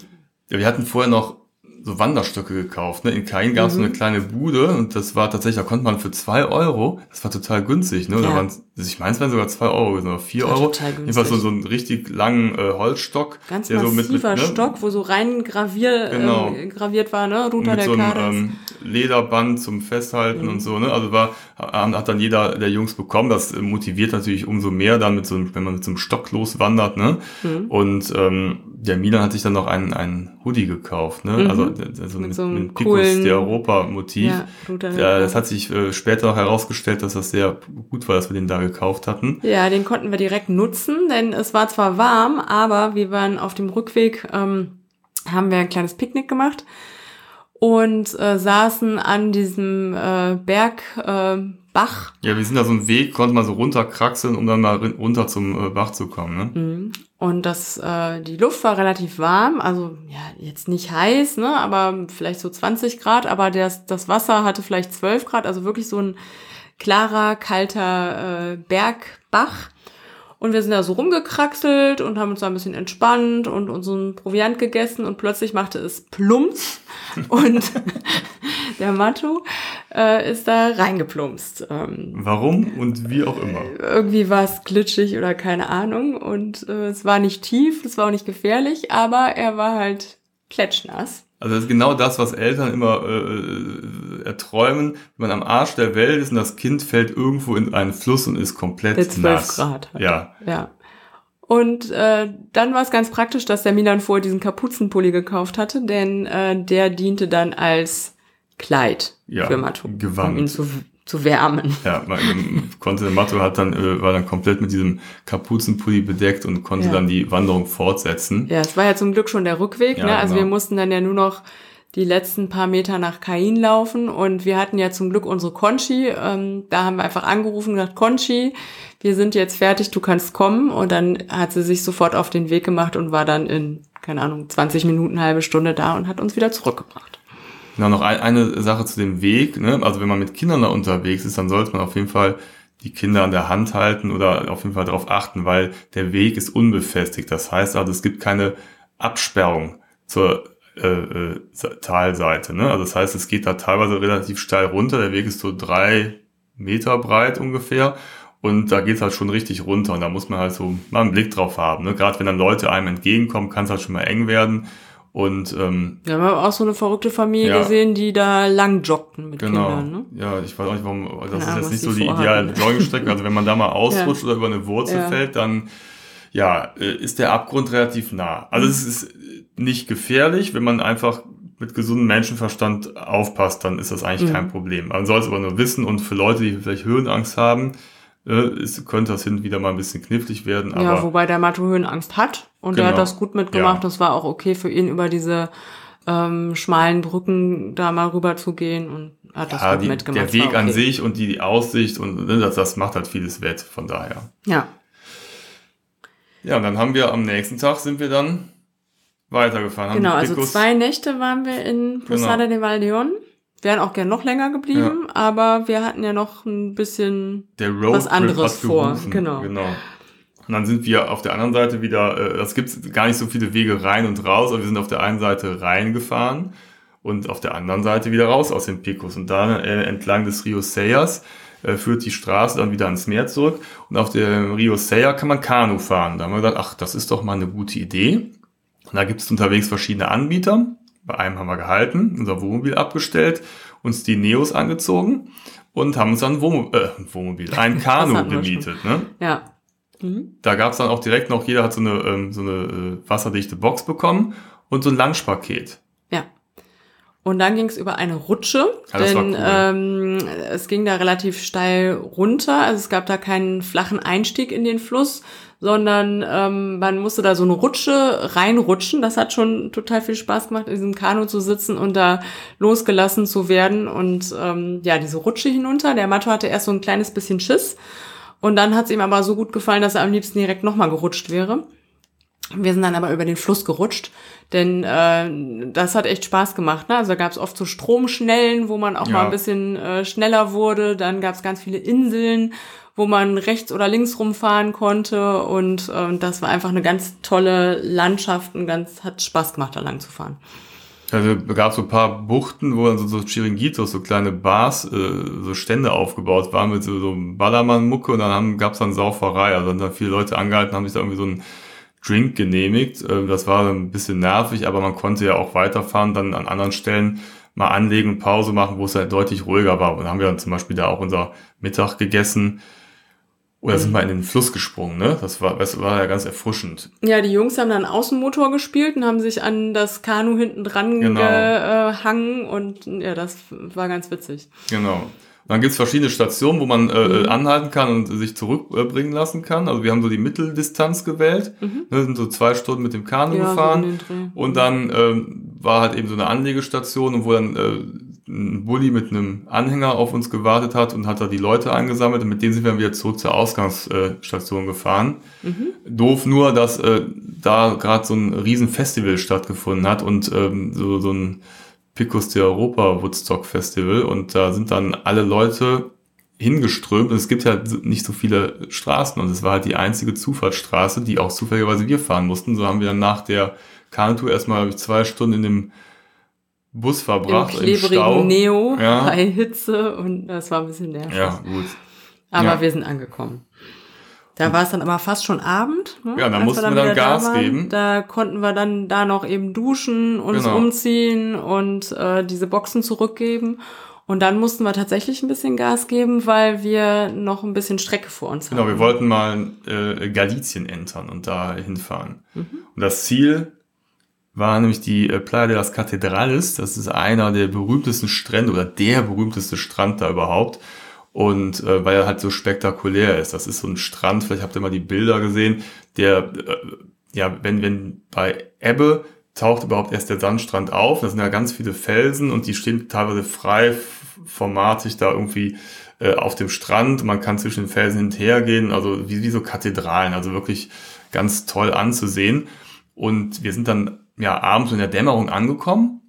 ja, wir hatten vorher noch so Wanderstöcke gekauft. Ne? In Kain gab es mhm. so eine kleine Bude und das war tatsächlich, da konnte man für zwei Euro, das war total günstig, ne? Ja. Da waren, ich meine, es waren sogar zwei Euro oder vier Euro. Total günstig. Jedenfalls so, so einen richtig langen äh, Holzstock. Ganz der massiver so mit, mit, ne? Stock, wo so rein gravier, genau. äh, graviert war, ne? Ruta mit der so einem ähm, Lederband zum Festhalten mhm. und so, ne? Also war, hat dann jeder der Jungs bekommen. Das motiviert natürlich umso mehr dann mit so einem, wenn man mit so einem Stock loswandert, ne? Mhm. Und ähm, der Milan hat sich dann noch einen, einen Hoodie gekauft, ne? Mhm. Also, also mit, mit so einem mit Picus der Europa-Motiv. Ja, das hat sich äh, später auch herausgestellt, dass das sehr gut war, dass wir den da gekauft hatten. Ja, den konnten wir direkt nutzen, denn es war zwar warm, aber wir waren auf dem Rückweg, ähm, haben wir ein kleines Picknick gemacht und äh, saßen an diesem äh, Berg, äh, Bach. Ja, wir sind da so einen Weg, konnte man so runterkraxeln, um dann mal runter zum äh, Bach zu kommen. Ne? Mhm. Und das, äh, die Luft war relativ warm, also ja, jetzt nicht heiß, ne, aber vielleicht so 20 Grad, aber das, das Wasser hatte vielleicht 12 Grad, also wirklich so ein klarer, kalter äh, Bergbach. Und wir sind da so rumgekraxelt und haben uns da ein bisschen entspannt und unseren Proviant gegessen und plötzlich machte es Plumps und der Matto äh, ist da reingeplumpst. Ähm, Warum und wie auch immer. Irgendwie war es glitschig oder keine Ahnung und äh, es war nicht tief, es war auch nicht gefährlich, aber er war halt klatschnass. Also das ist genau das, was Eltern immer äh, äh, erträumen, wenn man am Arsch der Welt ist und das Kind fällt irgendwo in einen Fluss und ist komplett der 12 nass. Grad. Hat. Ja. Ja. Und äh, dann war es ganz praktisch, dass der Milan vorher diesen Kapuzenpulli gekauft hatte, denn äh, der diente dann als Kleid ja, für Matto, Gewand. um ihn zu zu wärmen. Ja, man konnte, Matto hat dann, äh, war dann komplett mit diesem Kapuzenpulli bedeckt und konnte ja. dann die Wanderung fortsetzen. Ja, es war ja zum Glück schon der Rückweg, ja, ne? Also genau. wir mussten dann ja nur noch die letzten paar Meter nach Kain laufen und wir hatten ja zum Glück unsere Conchi. Ähm, da haben wir einfach angerufen und gesagt, Conchi, wir sind jetzt fertig, du kannst kommen. Und dann hat sie sich sofort auf den Weg gemacht und war dann in, keine Ahnung, 20 Minuten, halbe Stunde da und hat uns wieder zurückgebracht. Genau, noch eine Sache zu dem Weg. Ne? Also wenn man mit Kindern da unterwegs ist, dann sollte man auf jeden Fall die Kinder an der Hand halten oder auf jeden Fall darauf achten, weil der Weg ist unbefestigt. Das heißt also, es gibt keine Absperrung zur äh, äh, Talseite. Ne? Also das heißt, es geht da teilweise relativ steil runter. Der Weg ist so drei Meter breit ungefähr. Und da geht's halt schon richtig runter. Und da muss man halt so mal einen Blick drauf haben. Ne? Gerade wenn dann Leute einem entgegenkommen, kann es halt schon mal eng werden. Und ähm, wir haben auch so eine verrückte Familie ja, gesehen, die da lang joggten mit genau. Kindern. Ne? Ja, ich weiß auch nicht, warum. Das Keine ist jetzt nicht so die ideale Joggingstrecke. Also wenn man da mal ausrutscht ja. oder über eine Wurzel ja. fällt, dann ja, äh, ist der Abgrund relativ nah. Also es ist nicht gefährlich, wenn man einfach mit gesundem Menschenverstand aufpasst, dann ist das eigentlich mhm. kein Problem. Man soll es aber nur wissen und für Leute, die vielleicht Höhenangst haben, äh, ist, könnte das hin wieder mal ein bisschen knifflig werden. Aber ja, wobei der Matto Höhenangst hat und genau. er hat das gut mitgemacht. Ja. Das war auch okay für ihn, über diese ähm, schmalen Brücken da mal rüber zu gehen und hat das ja, gut die, mitgemacht. Der Weg okay. an sich und die, die Aussicht und ne, das, das macht halt vieles wett, von daher. Ja. Ja, und dann haben wir am nächsten Tag sind wir dann weitergefahren. Genau, also zwei Nächte waren wir in Posada genau. de Valdeon wären auch gern noch länger geblieben, ja. aber wir hatten ja noch ein bisschen was anderes vor. Genau. genau. Und dann sind wir auf der anderen Seite wieder, äh, es gibt gar nicht so viele Wege rein und raus, aber wir sind auf der einen Seite reingefahren und auf der anderen Seite wieder raus aus den Picos. Und da äh, entlang des Rio Sayas äh, führt die Straße dann wieder ans Meer zurück. Und auf dem Rio Saya kann man Kanu fahren. Da haben wir gedacht, ach, das ist doch mal eine gute Idee. Und da gibt es unterwegs verschiedene Anbieter. Bei einem haben wir gehalten, unser Wohnmobil abgestellt, uns die Neos angezogen und haben uns dann ein Wohnmobil, äh, Wohnmobil ein Kanu gemietet. Ne? Ja. Mhm. Da gab es dann auch direkt noch, jeder hat so eine, ähm, so eine äh, wasserdichte Box bekommen und so ein Lunchpaket. Ja. Und dann ging es über eine Rutsche, Ja, denn cool. ähm, es ging da relativ steil runter. Also es gab da keinen flachen Einstieg in den Fluss, sondern ähm, man musste da so eine Rutsche reinrutschen. Das hat schon total viel Spaß gemacht, in diesem Kanu zu sitzen und da losgelassen zu werden. Und ähm, ja, diese Rutsche hinunter. Der Matto hatte erst so ein kleines bisschen Schiss. Und dann hat es ihm aber so gut gefallen, dass er am liebsten direkt nochmal gerutscht wäre. Wir sind dann aber über den Fluss gerutscht, denn äh, das hat echt Spaß gemacht. Ne? Also da gab es oft so Stromschnellen, wo man auch Ja. mal ein bisschen äh, schneller wurde. Dann gab es ganz viele Inseln, wo man rechts oder links rumfahren konnte. Und äh, das war einfach eine ganz tolle Landschaft und ganz hat Spaß gemacht, da lang zu fahren. Also es gab so ein paar Buchten, wo dann so, so Chiringuitos, so kleine Bars, äh, so Stände aufgebaut waren mit so, so Ballermann-Mucke und dann haben, gab's dann Sauferei. Also dann haben viele Leute angehalten, haben sich da irgendwie so einen Drink genehmigt. Äh, das war ein bisschen nervig, aber man konnte ja auch weiterfahren, dann an anderen Stellen mal anlegen Pause machen, wo es halt deutlich ruhiger war. Und dann haben wir dann zum Beispiel da auch unser Mittag gegessen. Oder sind wir in den Fluss gesprungen, ne? Das war, das war ja ganz erfrischend. Ja, die Jungs haben dann Außenmotor gespielt und haben sich an das Kanu hinten dran Genau. gehangen und ja, das war ganz witzig. Genau. Und dann gibt's verschiedene Stationen, wo man äh, anhalten kann und sich zurückbringen lassen kann. Also wir haben so die Mitteldistanz gewählt, ne, sind so zwei Stunden mit dem Kanu Ja, so gefahren. Dreh. und dann ähm, war halt eben so eine Anlegestation, wo dann äh, ein Bulli mit einem Anhänger auf uns gewartet hat und hat da die Leute eingesammelt. Und mit denen sind wir dann wieder zurück zur Ausgangsstation gefahren. Doof nur, dass äh, da gerade so ein riesen Festival stattgefunden hat und ähm, so, so ein Picos de Europa Woodstock Festival. Und da sind dann alle Leute hingeströmt. Und es gibt ja nicht so viele Straßen. Und es war halt die einzige Zufahrtsstraße, die auch zufälligerweise wir fahren mussten. So haben wir dann nach der Kanutour erstmal ich zwei Stunden in dem Bus Im verbracht, im, klebrigen Stau. Neo Ja. bei Hitze und das war ein bisschen nervig. Ja, gut. Aber ja. wir sind angekommen. Da war es dann aber fast schon Abend. Ne? Ja, da als mussten wir dann wieder Gas waren. geben. Da konnten wir dann da noch eben duschen, uns Genau. umziehen und äh, diese Boxen zurückgeben. Und dann mussten wir tatsächlich ein bisschen Gas geben, weil wir noch ein bisschen Strecke vor uns Genau, hatten. wir wollten mal äh, Galizien entern und da hinfahren. Mhm. Und das Ziel war nämlich die äh, Playa de las Catedrales. Das ist einer der berühmtesten Strände oder der berühmteste Strand da überhaupt. Und äh, weil er halt so spektakulär ist. Das ist so ein Strand, vielleicht habt ihr mal die Bilder gesehen, der, äh, ja, wenn, wenn bei Ebbe taucht überhaupt erst der Sandstrand auf. Das sind ja ganz viele Felsen und die stehen teilweise frei formatig da irgendwie äh, auf dem Strand. Man kann zwischen den Felsen hin und her gehen, also wie, wie so Kathedralen, also wirklich ganz toll anzusehen. Und wir sind dann ja abends in der Dämmerung angekommen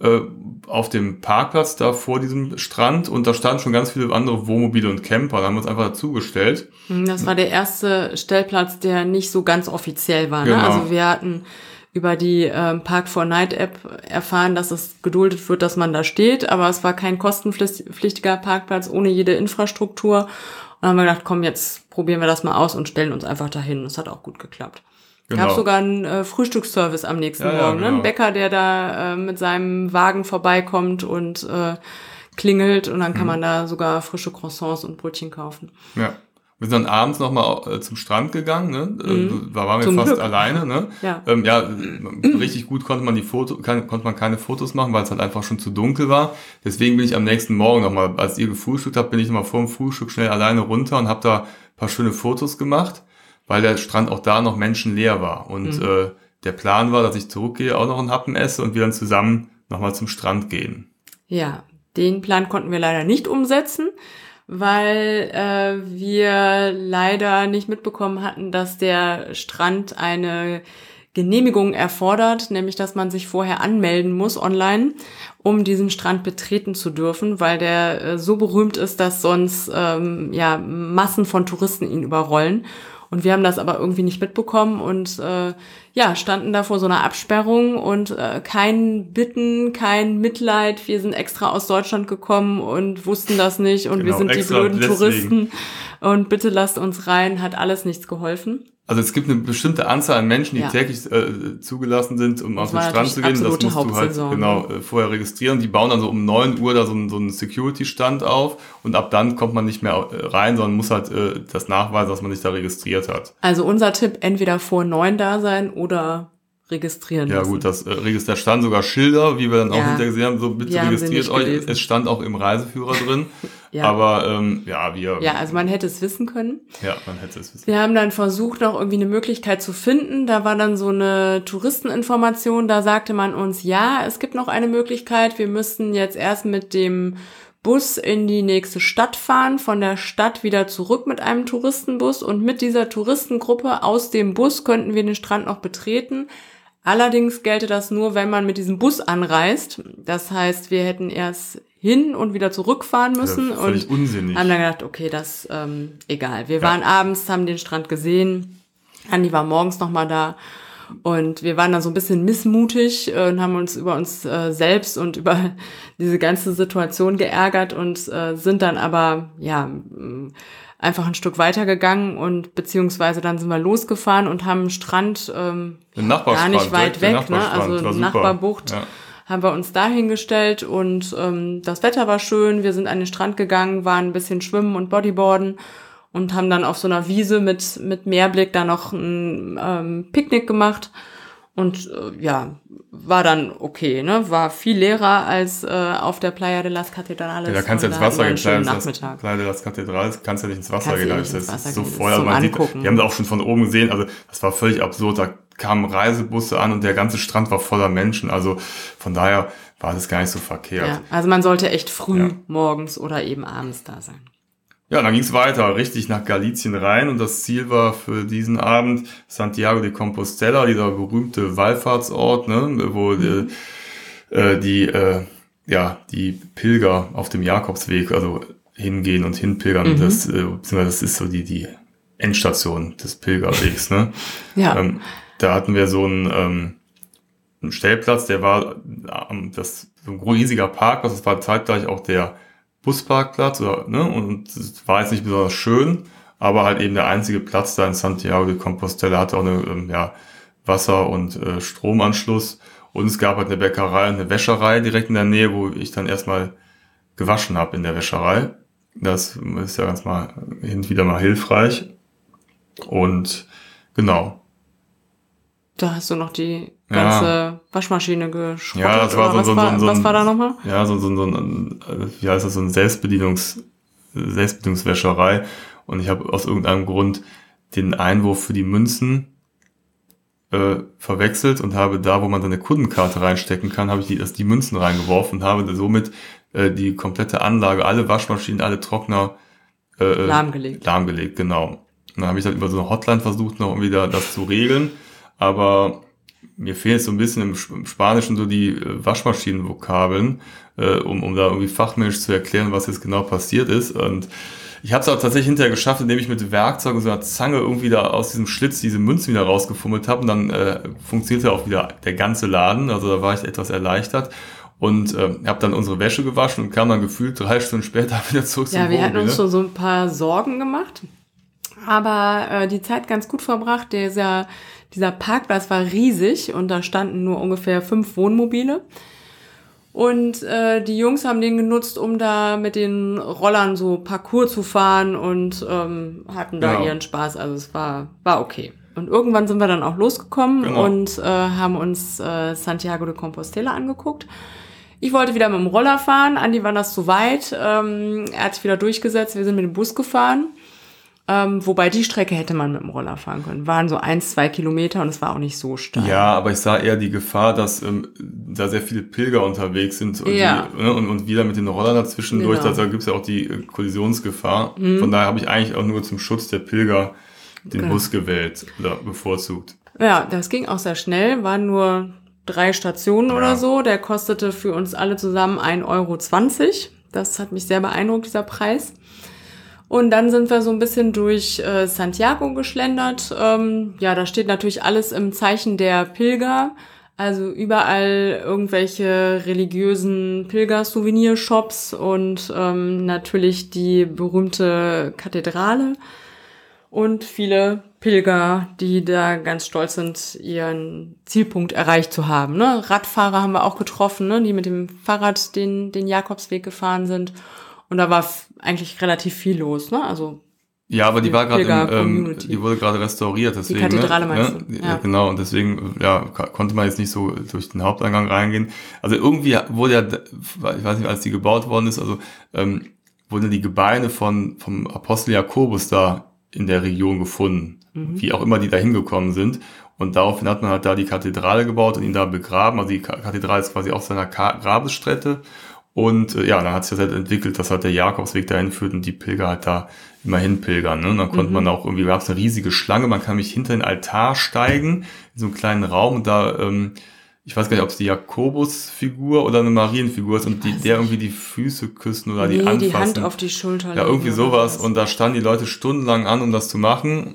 äh, auf dem Parkplatz da vor diesem Strand und da standen schon ganz viele andere Wohnmobile und Camper. Da haben wir uns einfach dazugestellt. Hm, Das war der erste Stellplatz, der nicht so ganz offiziell war. Ne? Genau. Also wir hatten über die ähm, Park 4 Night App erfahren, dass es geduldet wird, dass man da steht, aber es war kein kostenpflichtiger Parkplatz ohne jede Infrastruktur. Und dann haben wir gedacht, komm, jetzt probieren wir das mal aus und stellen uns einfach dahin. Das hat auch gut geklappt. Genau. Gab sogar einen äh, Frühstücksservice am nächsten Ja, ja, Morgen. Ne? genau. Ein Bäcker, der da äh, mit seinem Wagen vorbeikommt und äh, klingelt und dann Mhm. kann man da sogar frische Croissants und Brötchen kaufen. Ja. Wir sind dann abends nochmal äh, zum Strand gegangen, ne? Äh, Da waren wir Zum fast Glück. alleine, ne? Ja. Ähm, ja, äh, richtig gut konnte man die Foto, kann, konnte man keine Fotos machen, weil es halt einfach schon zu dunkel war. Deswegen bin ich am nächsten Morgen nochmal, als ihr gefrühstückt habt, bin ich nochmal vor dem Frühstück schnell alleine runter und habe da ein paar schöne Fotos gemacht, weil der Strand auch da noch menschenleer war. Und äh, der Plan war, dass ich zurückgehe, auch noch einen Happen esse und wir dann zusammen nochmal zum Strand gehen. Ja, den Plan konnten wir leider nicht umsetzen, weil äh, wir leider nicht mitbekommen hatten, dass der Strand eine Genehmigung erfordert, nämlich dass man sich vorher anmelden muss online, um diesen Strand betreten zu dürfen, weil der äh, so berühmt ist, dass sonst ähm, ja Massen von Touristen ihn überrollen. Und wir haben das aber irgendwie nicht mitbekommen und äh, ja, standen da vor so einer Absperrung und äh, kein Bitten, kein Mitleid. Wir sind extra aus Deutschland gekommen und wussten das nicht und wir Genau, sind die blöden deswegen. Touristen und bitte lasst uns rein, hat alles nichts geholfen. Also es gibt eine bestimmte Anzahl an Menschen, die Ja. täglich äh, zugelassen sind, um auf den Strand zu gehen. Das musst du halt genau äh, vorher registrieren. Die bauen dann so um 9 Uhr da so einen, so einen Security-Stand auf und ab dann kommt man nicht mehr äh, rein, sondern muss halt äh, das nachweisen, dass man sich da registriert hat. Also unser Tipp, entweder vor neun da sein oder registrieren Ja müssen. gut, das äh, Register stand sogar Schilder, wie wir dann auch Ja. hinterher gesehen haben, so bitte sie registriert euch. gelesen. Es stand auch im Reiseführer drin. Ja. Aber ähm, ja, wir, Ja, also man hätte es wissen können. ja, man hätte es wissen. Wir haben dann versucht, noch irgendwie eine Möglichkeit zu finden. Da war dann so eine Touristeninformation. Da sagte man uns, ja, es gibt noch eine Möglichkeit. Wir müssten jetzt erst mit dem Bus in die nächste Stadt fahren, von der Stadt wieder zurück mit einem Touristenbus und mit dieser Touristengruppe aus dem Bus könnten wir den Strand noch betreten. Allerdings gelte das nur, wenn man mit diesem Bus anreist. Das heißt, wir hätten erst hin und wieder zurückfahren müssen Ja, völlig und unsinnig. haben dann gedacht, okay, das ähm, egal. Wir waren abends, haben den Strand gesehen. Andi war morgens noch mal da und wir waren dann so ein bisschen missmutig äh, und haben uns über uns äh, selbst und über diese ganze Situation geärgert und äh, sind dann aber ja einfach ein Stück weitergegangen und beziehungsweise dann sind wir losgefahren und haben einen Strand ähm, gar nicht weit weg, ne? Also super. Nachbarbucht Ja. haben wir uns dahingestellt und ähm, das Wetter war schön. Wir sind an den Strand gegangen, waren ein bisschen schwimmen und Bodyboarden und haben dann auf so einer Wiese mit, mit Meerblick da noch ein ähm, Picknick gemacht. Und äh, ja, war dann okay, ne? War viel leerer als äh, auf der Playa de las Catedrales. Ja, da kannst du ins Wasser gehen. Playa de las- Catedrales kannst du nicht ins Wasser Kannst gehen. nicht Das ist so voll. Also man sieht, wir haben da auch schon von oben gesehen. Also das war völlig absurd. Da kamen Reisebusse an und der ganze Strand war voller Menschen. Also von daher war das gar nicht so verkehrt. Ja, also man sollte echt früh Ja. morgens oder eben abends da sein. Ja, dann ging's weiter, richtig nach Galicien rein und das Ziel war für diesen Abend Santiago de Compostela, dieser berühmte Wallfahrtsort, ne, wo Mhm. die, äh, die, äh, ja, die Pilger auf dem Jakobsweg, also hingehen und hinpilgern. Mhm. Das, äh, das ist so die, die Endstation des Pilgerwegs, ne? Ja. Ähm, da hatten wir so einen, ähm, einen Stellplatz, der war ähm, das so ein riesiger Parkplatz, das war zeitgleich auch der Busparkplatz oder, ne, und es war jetzt nicht besonders schön, aber halt eben der einzige Platz da in Santiago de Compostela hatte auch eine, ähm, ja, Wasser- und äh, Stromanschluss und es gab halt eine Bäckerei und eine Wäscherei direkt in der Nähe, wo ich dann erstmal gewaschen habe in der Wäscherei. Das ist ja ganz mal hin und wieder mal hilfreich. Und genau, Da hast du noch die Ja. Waschmaschine geschrottet. Ja, das war so, was, so, war, so, so was ein, war da nochmal? Ja, so, so, so ein, äh, wie heißt das, so ein Selbstbedienungs, Selbstbedienungswäscherei. Und ich habe aus irgendeinem Grund den Einwurf für die Münzen äh, verwechselt und habe da, wo man seine Kundenkarte reinstecken kann, habe ich die, das, die Münzen reingeworfen und habe somit äh, die komplette Anlage, alle Waschmaschinen, alle Trockner äh, Lahmgelegt. lahmgelegt, genau. Und dann habe ich dann über so eine Hotline versucht, noch wieder das zu regeln. Aber mir fehlt so ein bisschen im, Sp- im Spanischen so die äh, Waschmaschinenvokabeln, äh, um, um da irgendwie fachmännisch zu erklären, was jetzt genau passiert ist. Und ich habe es auch tatsächlich hinterher geschafft, indem ich mit Werkzeug und so einer Zange irgendwie da aus diesem Schlitz diese Münzen wieder rausgefummelt habe. Und dann äh, funktionierte auch wieder der ganze Laden. Also da war ich etwas erleichtert. Und äh, habe dann unsere Wäsche gewaschen und kam dann gefühlt drei Stunden später wieder zurück Ja, zum wir hatten uns Wohnmobil. schon so ein paar Sorgen gemacht, aber äh, die Zeit ganz gut verbracht. Dieser, dieser Parkplatz war riesig und da standen nur ungefähr fünf Wohnmobile. Und äh, die Jungs haben den genutzt, um da mit den Rollern so Parcours zu fahren und ähm, hatten da Genau. ihren Spaß. Also es war, war okay. Und irgendwann sind wir dann auch losgekommen Genau. und äh, haben uns äh, Santiago de Compostela angeguckt. Ich wollte wieder mit dem Roller fahren. Andi war das zu weit. Ähm, er hat sich wieder durchgesetzt. Wir sind mit dem Bus gefahren. Ähm, wobei die Strecke hätte man mit dem Roller fahren können. Waren so eins, zwei Kilometer und es war auch nicht so steil. Ja, aber ich sah eher die Gefahr, dass ähm, da sehr viele Pilger unterwegs sind und, Ja. die, ne, und, und wieder mit den Rollern dazwischen durch. Genau. Mhm. Da gibt's ja auch die äh, Kollisionsgefahr. Von daher habe ich eigentlich auch nur zum Schutz der Pilger den Genau. Bus gewählt oder bevorzugt. Ja, das ging auch sehr schnell. Waren nur drei Stationen Ja. oder so. Der kostete für uns alle zusammen 1,20 Euro. Das hat mich sehr beeindruckt, dieser Preis. Und dann sind wir so ein bisschen durch äh, Santiago geschlendert. Ähm, ja, da steht natürlich alles im Zeichen der Pilger. Also überall irgendwelche religiösen Pilger-Souvenirshops und ähm, natürlich die berühmte Kathedrale und viele Pilger, die da ganz stolz sind, ihren Zielpunkt erreicht zu haben. Ne? Radfahrer haben wir auch getroffen, ne? die mit dem Fahrrad den, den Jakobsweg gefahren sind. Und da war eigentlich relativ viel los. Ne? Also Ja, aber die war gerade, ähm, die wurde gerade restauriert, deswegen. Die Kathedrale ne? meinst du? Ja. Genau, und deswegen, ja, konnte man jetzt nicht so durch den Haupteingang reingehen. Also irgendwie wurde ja, ich weiß nicht, als die gebaut worden ist, also ähm, wurden die Gebeine von vom Apostel Jakobus da in der Region gefunden, mhm. wie auch immer die da hingekommen sind. Und daraufhin hat man halt da die Kathedrale gebaut und ihn da begraben. Also die Kathedrale ist quasi auch seiner Grabesstätte. Und äh, ja, dann hat sich das halt entwickelt, dass halt der Jakobsweg dahin führt und die Pilger halt da immer hinpilgern. Ne? Und dann konnte mhm. man auch irgendwie, gab es eine riesige Schlange, man kann mich hinter den Altar steigen, in so einen kleinen Raum und da, ähm, ich weiß gar nicht, ob es die Jakobusfigur oder eine Marienfigur ist und die, der irgendwie die Füße küssen oder nee, die anfassen. die Hand auf die Schulter. Ja, irgendwie sowas. Und da standen die Leute stundenlang an, um das zu machen.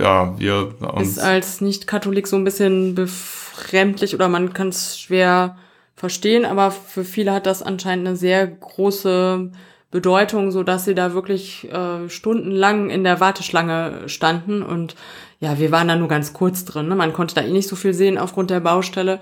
Ja, wir. Ist als Nicht-Katholik so ein bisschen befremdlich oder man kann es schwer verstehen, aber für viele hat das anscheinend eine sehr große Bedeutung, so dass sie da wirklich äh, stundenlang in der Warteschlange standen und ja, wir waren da nur ganz kurz drin. Ne? Man konnte da eh nicht so viel sehen aufgrund der Baustelle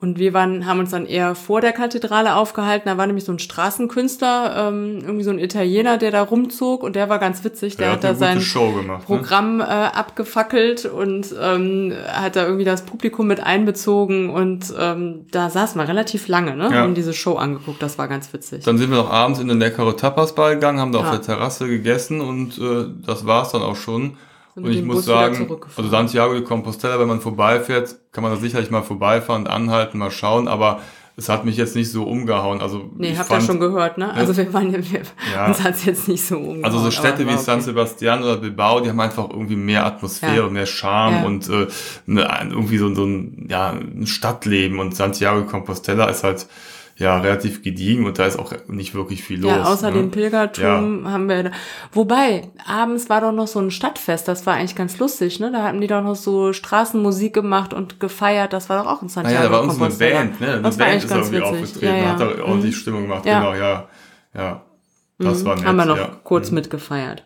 und wir waren, haben uns dann eher vor der Kathedrale aufgehalten. Da war nämlich so ein Straßenkünstler, ähm, irgendwie so ein Italiener, der da rumzog und der war ganz witzig. Der, der hat, hat da sein gemacht, ne? Programm äh, abgefackelt und ähm, hat da irgendwie das Publikum mit einbezogen und ähm, da saß man relativ lange, ne? Ja. Haben diese Show angeguckt. Das war ganz witzig. Dann sind wir noch abends in eine leckere Tapas-Bar gegangen, haben da ja. auf der Terrasse gegessen und äh, das war's dann auch schon. Und ich muss Bus sagen, also Santiago de Compostela, wenn man vorbeifährt, kann man da sicherlich mal vorbeifahren und anhalten, mal schauen, aber es hat mich jetzt nicht so umgehauen. Also nee, habt ihr schon gehört, ne? Also wir waren ja, wir, ja. uns hat's jetzt nicht so umgehauen. Also so Städte wie okay. San Sebastian oder Bilbao, die haben einfach irgendwie mehr Atmosphäre, ja. mehr Charme und äh, ne, irgendwie so, so ein, ja, ein Stadtleben. Und Santiago de Compostela ist halt ja relativ gediegen und da ist auch nicht wirklich viel los. Ja, außer ne? dem Pilgertum ja. haben wir. Da. Wobei, abends war doch noch so ein Stadtfest, das war eigentlich ganz lustig, ne? Da hatten die doch noch so Straßenmusik gemacht und gefeiert, das war doch auch ein Santiago. Ah ja, da war uns eine Band, ne? Eine das Band ist irgendwie witzig. aufgetreten, ja, ja. hat da ordentlich mhm. Stimmung gemacht, genau, ja. Ja. Das mhm. war nett. Haben wir noch kurz mhm. mitgefeiert.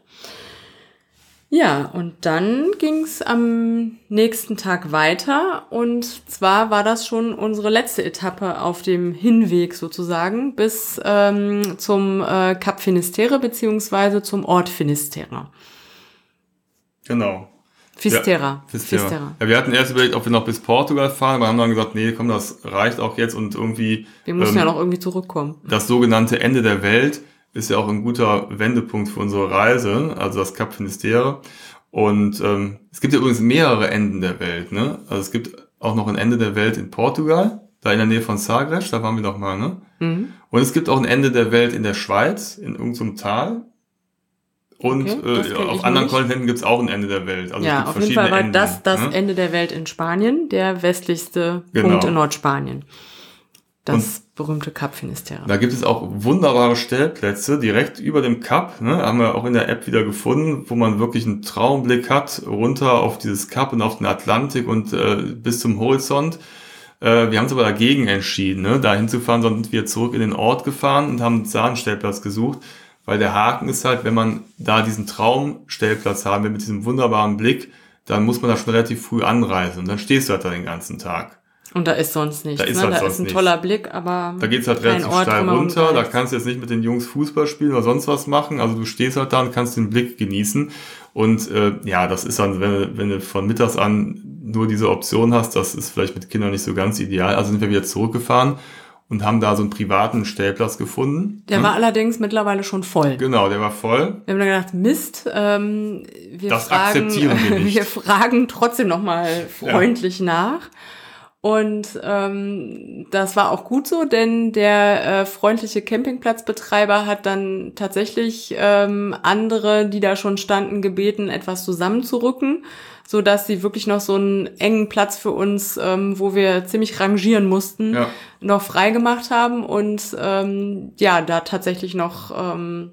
Ja, und dann ging's am nächsten Tag weiter. Und zwar war das schon unsere letzte Etappe auf dem Hinweg sozusagen bis ähm, zum äh, Cap Finisterre beziehungsweise zum Ort Finisterre. Genau. Fistera. Ja, Fistera. Fistera. Ja, wir hatten erst überlegt, ob wir noch bis Portugal fahren, aber haben dann gesagt, nee, komm, das reicht auch jetzt und irgendwie. Wir müssen ähm, ja noch irgendwie zurückkommen. Das sogenannte Ende der Welt ist ja auch ein guter Wendepunkt für unsere Reise, also das Cap Finisterre. Und ähm, es gibt ja übrigens mehrere Enden der Welt. Ne? Also es gibt auch noch ein Ende der Welt in Portugal, da in der Nähe von Sagres, da waren wir doch mal. Ne? Mhm. Und es gibt auch ein Ende der Welt in der Schweiz, in irgendeinem Tal. Und okay, äh, auf anderen Kontinenten gibt es auch ein Ende der Welt. Also ja, auf jeden Fall war Enden, das das ne? Ende der Welt in Spanien, der westlichste genau. Punkt in Nordspanien. Das und berühmte Cup Finisterre. Da gibt es auch wunderbare Stellplätze direkt über dem Cup, ne, haben wir auch in der App wieder gefunden, wo man wirklich einen Traumblick hat, runter auf dieses Cup und auf den Atlantik und äh, bis zum Horizont. Äh, wir haben uns aber dagegen entschieden, ne, da hinzufahren, sondern sind wir zurück in den Ort gefahren und haben da einen Stellplatz gesucht, weil der Haken ist halt, wenn man da diesen Traumstellplatz haben will mit diesem wunderbaren Blick, dann muss man da schon relativ früh anreisen und dann stehst du halt da den ganzen Tag. Und da ist sonst nichts. Da ist, ne? halt da sonst ist ein nichts. toller Blick, aber. Da geht's halt relativ Ort, steil runter. Da kannst du jetzt nicht mit den Jungs Fußball spielen oder sonst was machen. Also du stehst halt da und kannst den Blick genießen. Und äh, ja, das ist dann, wenn, wenn du von mittags an nur diese Option hast, das ist vielleicht mit Kindern nicht so ganz ideal. Also sind wir wieder zurückgefahren und haben da so einen privaten Stellplatz gefunden. Der hm? war allerdings mittlerweile schon voll. Genau, der war voll. Wir haben dann gedacht, Mist, ähm, wir, das fragen, akzeptieren wir, nicht. wir fragen trotzdem nochmal freundlich ja. nach. Und ähm, das war auch gut so, denn der äh, freundliche Campingplatzbetreiber hat dann tatsächlich ähm, andere, die da schon standen, gebeten, etwas zusammenzurücken, so dass sie wirklich noch so einen engen Platz für uns, ähm, wo wir ziemlich rangieren mussten, ja. noch freigemacht haben und ähm, ja, da tatsächlich noch ähm,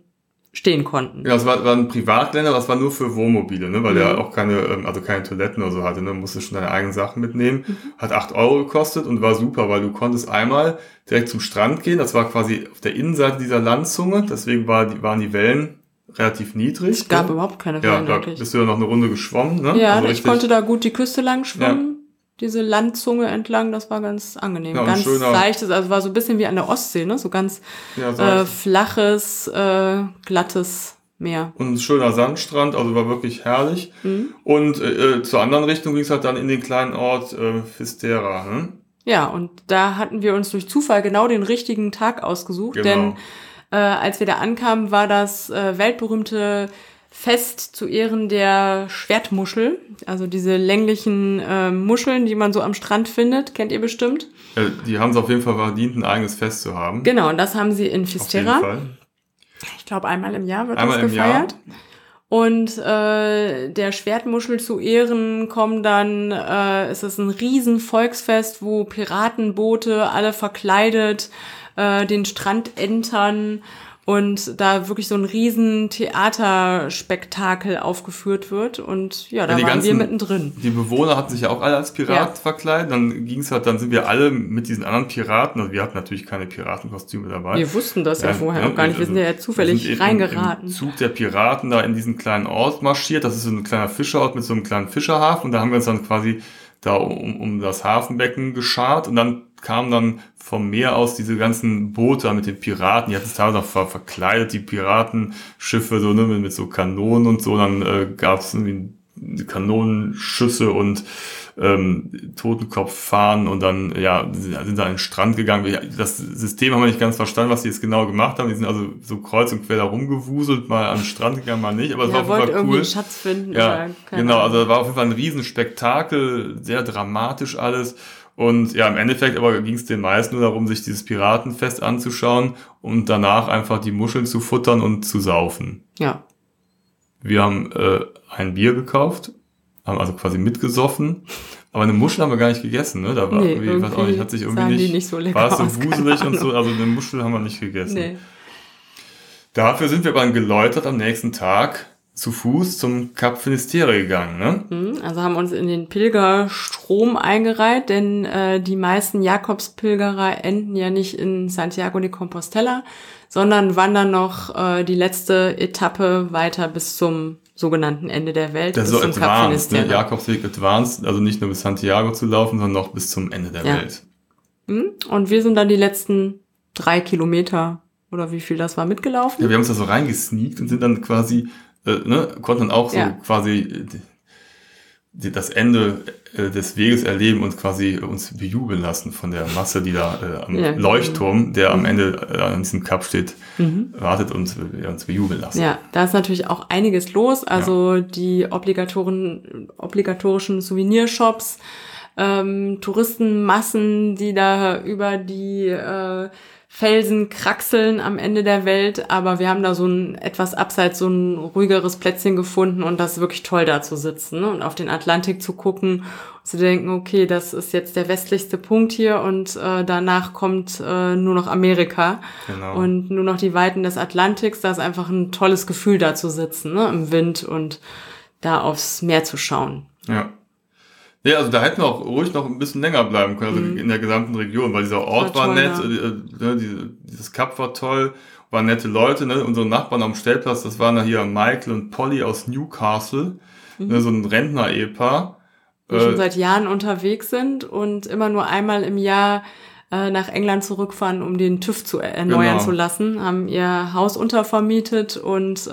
stehen konnten. Ja, es war, war ein Privatländer, das war nur für Wohnmobile, ne? weil mhm. der auch keine, ähm, also keine Toiletten oder so hatte, ne? musste schon deine eigenen Sachen mitnehmen. Mhm. Hat acht Euro gekostet und war super, weil du konntest einmal direkt zum Strand gehen, das war quasi auf der Innenseite dieser Landzunge, deswegen war die, waren die Wellen relativ niedrig. Es gab ne? überhaupt keine Wellen. Ja, da bist du ja noch eine Runde geschwommen. Ne? Ja, also ich konnte da gut die Küste lang schwimmen. Ja diese Landzunge entlang, das war ganz angenehm. Ja, ganz leichtes, also war so ein bisschen wie an der Ostsee, ne? So ganz ja, äh, flaches, äh, glattes Meer. Und ein schöner Sandstrand, also war wirklich herrlich. Mhm. Und äh, äh, zur anderen Richtung ging es halt dann in den kleinen Ort äh, Fistera. Hm? Ja, und da hatten wir uns durch Zufall genau den richtigen Tag ausgesucht, Genau. denn äh, als wir da ankamen, war das äh, weltberühmte Fest zu Ehren der Schwertmuschel, also diese länglichen äh, Muscheln, die man so am Strand findet, kennt ihr bestimmt. Äh, die haben es auf jeden Fall verdient, ein eigenes Fest zu haben. Genau, und das haben sie in Fisterra. Ich glaube, einmal im Jahr wird Einmal das gefeiert. Und äh, der Schwertmuschel zu Ehren kommen dann, äh, es ist ein riesen Volksfest, wo Piratenboote alle verkleidet äh, den Strand entern und da wirklich so ein riesen Theaterspektakel aufgeführt wird. Und ja, da Ja, waren wir ganzen- mittendrin. Die Bewohner hatten sich ja auch alle als Pirat Ja. verkleidet. Dann ging's halt, dann sind wir alle mit diesen anderen Piraten, also wir hatten natürlich keine Piratenkostüme dabei. Wir wussten das ja, Ja, vorher auch gar nicht. Wir sind ja zufällig wir sind in- reingeraten. Im Zug der Piraten da in diesen kleinen Ort marschiert. Das ist so ein kleiner Fischerort mit so einem kleinen Fischerhafen. Und da haben wir uns dann quasi da um, um das Hafenbecken geschart. Und dann kamen dann vom Meer aus diese ganzen Boote mit den Piraten. Die hatten es teilweise noch ver verkleidet, die Piratenschiffe, so ne, mit, mit so Kanonen und so. Dann äh, gab es irgendwie Kanonenschüsse und ähm, Totenkopffahnen und dann ja sind da an den Strand gegangen. Das System haben wir nicht ganz verstanden, was die jetzt genau gemacht haben. Die sind also so kreuz und quer da rumgewuselt, mal an den Strand gegangen, mal nicht. Aber es war Ja, auf wollte jeden Fall irgendwie cool. einen Schatz finden. Ja, genau. Also war auf jeden Fall ein Riesenspektakel, sehr dramatisch alles. Und ja, im Endeffekt aber ging es den meisten nur darum, sich dieses Piratenfest anzuschauen und danach einfach die Muscheln zu futtern und zu saufen. Ja, Wir haben äh, ein Bier gekauft, haben also quasi mitgesoffen, aber eine Muschel haben wir gar nicht gegessen, ne? Da war Nee, irgendwie, ich weiß auch nicht, hat sich irgendwie nicht, nicht so lecker war es so wuselig und so, also eine Muschel haben wir nicht gegessen. nee. Dafür sind wir dann geläutert am nächsten Tag zu Fuß zum Kap Finisterre gegangen, ne? Mhm, Also haben uns in den Pilgerstrom eingereiht, denn äh, die meisten Jakobspilgerer enden ja nicht in Santiago de Compostela, sondern wandern noch äh, die letzte Etappe weiter bis zum sogenannten Ende der Welt, Das ist so zum Kap advanced, ne? Jakobsweg advanced, also nicht nur bis Santiago zu laufen, sondern noch bis zum Ende der Ja. Welt. Mhm, Und wir sind dann die letzten drei Kilometer oder wie viel das war mitgelaufen. Ja, wir haben uns da so reingesneakt und sind dann quasi, äh, ne, konnten auch so Ja. quasi äh, die, das Ende äh, des Weges erleben und quasi uns bejubeln lassen von der Masse, die da äh, am Ja. Leuchtturm, der am Ende äh, an diesem Kap steht, Mhm. wartet und uns bejubeln lassen. Ja, da ist natürlich auch einiges los. Also die obligatoren, obligatorischen Souvenirshops, ähm, Touristenmassen, die da über die äh, Felsen kraxeln am Ende der Welt. Aber wir haben da so ein etwas abseits so ein ruhigeres Plätzchen gefunden und das ist wirklich toll da zu sitzen ne? und auf den Atlantik zu gucken und zu denken, okay, das ist jetzt der westlichste Punkt hier und äh, danach kommt äh, nur noch Amerika Genau. und nur noch die Weiten des Atlantiks. Da ist einfach ein tolles Gefühl da zu sitzen, ne, im Wind und da aufs Meer zu schauen. Ja. Ja, also da hätten wir auch ruhig noch ein bisschen länger bleiben können, also in der gesamten Region, weil dieser Ort War war, nett, ja. äh, ne, diese, dieses Kap war toll, waren nette Leute, ne? unsere Nachbarn am Stellplatz, das waren da hier Michael und Polly aus Newcastle, ne, so ein Rentner-Ehepaar. Die Äh, schon seit Jahren unterwegs sind und immer nur einmal im Jahr äh, nach England zurückfahren, um den TÜV zu erneuern Genau. zu lassen, haben ihr Haus untervermietet und äh,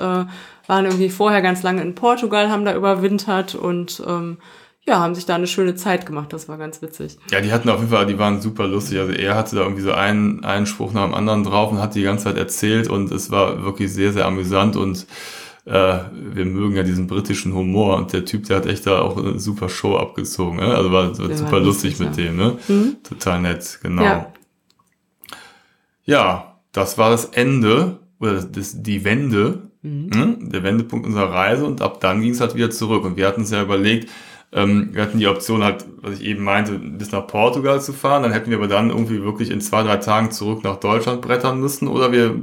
waren irgendwie vorher ganz lange in Portugal, haben da überwintert und ähm, ja, haben sich da eine schöne Zeit gemacht. Das war ganz witzig. Ja, die hatten auf jeden Fall, die waren super lustig. Also er hatte da irgendwie so einen, einen Spruch nach dem anderen drauf und hat die ganze Zeit erzählt und es war wirklich sehr, sehr amüsant und äh, wir mögen ja diesen britischen Humor und der Typ, der hat echt da auch eine super Show abgezogen. Ne? Also war, war super war lustig, mit ja. dem, ne? Mhm. Total nett, genau. Ja. Ja, das war das Ende oder das, das, die Wende, Mhm. ne? der Wendepunkt unserer Reise und ab dann ging es halt wieder zurück. Und wir hatten uns ja überlegt, ähm, wir hatten die Option halt, was ich eben meinte, bis nach Portugal zu fahren. Dann hätten wir aber dann irgendwie wirklich in zwei, drei Tagen zurück nach Deutschland brettern müssen oder wir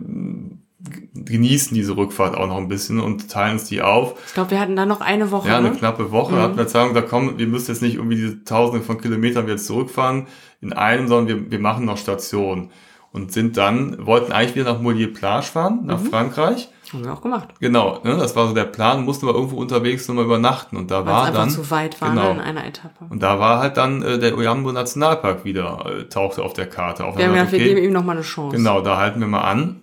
genießen diese Rückfahrt auch noch ein bisschen und teilen uns die auf. Ich glaube, wir hatten da noch eine Woche. Ja, eine ne? knappe Woche. Mhm. Hatten wir sagen, da kommen, wir müssen jetzt nicht irgendwie diese Tausende von Kilometern wieder zurückfahren in einem, sondern wir, wir machen noch Station und sind dann, wollten eigentlich wieder nach Molière-Plage fahren, nach Mhm. Frankreich. Haben wir auch gemacht. Genau, ne, das war so der Plan, mussten wir irgendwo unterwegs nochmal übernachten und da Weil es war dann, zu weit war genau. ne, in einer Etappe. und da war halt dann äh, der Oyambo Nationalpark wieder, äh, tauchte auf der Karte auf. wir haben gedacht, dann, wir geben ihm noch mal eine Chance. Genau, da halten wir mal an.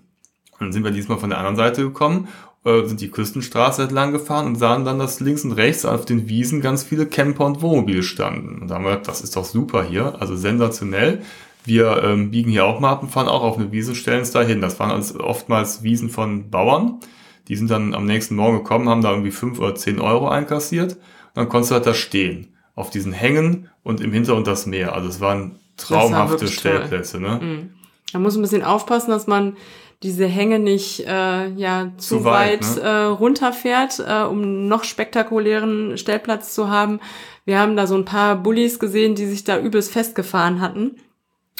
Und dann sind wir diesmal von der anderen Seite gekommen äh, sind die Küstenstraße entlang gefahren und sahen dann, dass links und rechts auf den Wiesen ganz viele Camper und Wohnmobile standen. Und da haben wir gedacht, das ist doch super hier, also sensationell. Wir ähm, biegen hier auch mal ab und fahren auch auf eine Wiese, stellen es da hin. Das waren oftmals Wiesen von Bauern. Die sind dann am nächsten Morgen gekommen, haben da irgendwie fünf oder zehn Euro einkassiert. Und dann konntest du halt da stehen. Auf diesen Hängen und im Hintergrund das Meer. Also es waren traumhafte Stellplätze. Ne? Mhm. Da muss ein bisschen aufpassen, dass man diese Hänge nicht äh, ja zu, zu weit, weit ne? äh, runterfährt, äh, um noch spektakulären Stellplatz zu haben. Wir haben da so ein paar Bullies gesehen, die sich da übelst festgefahren hatten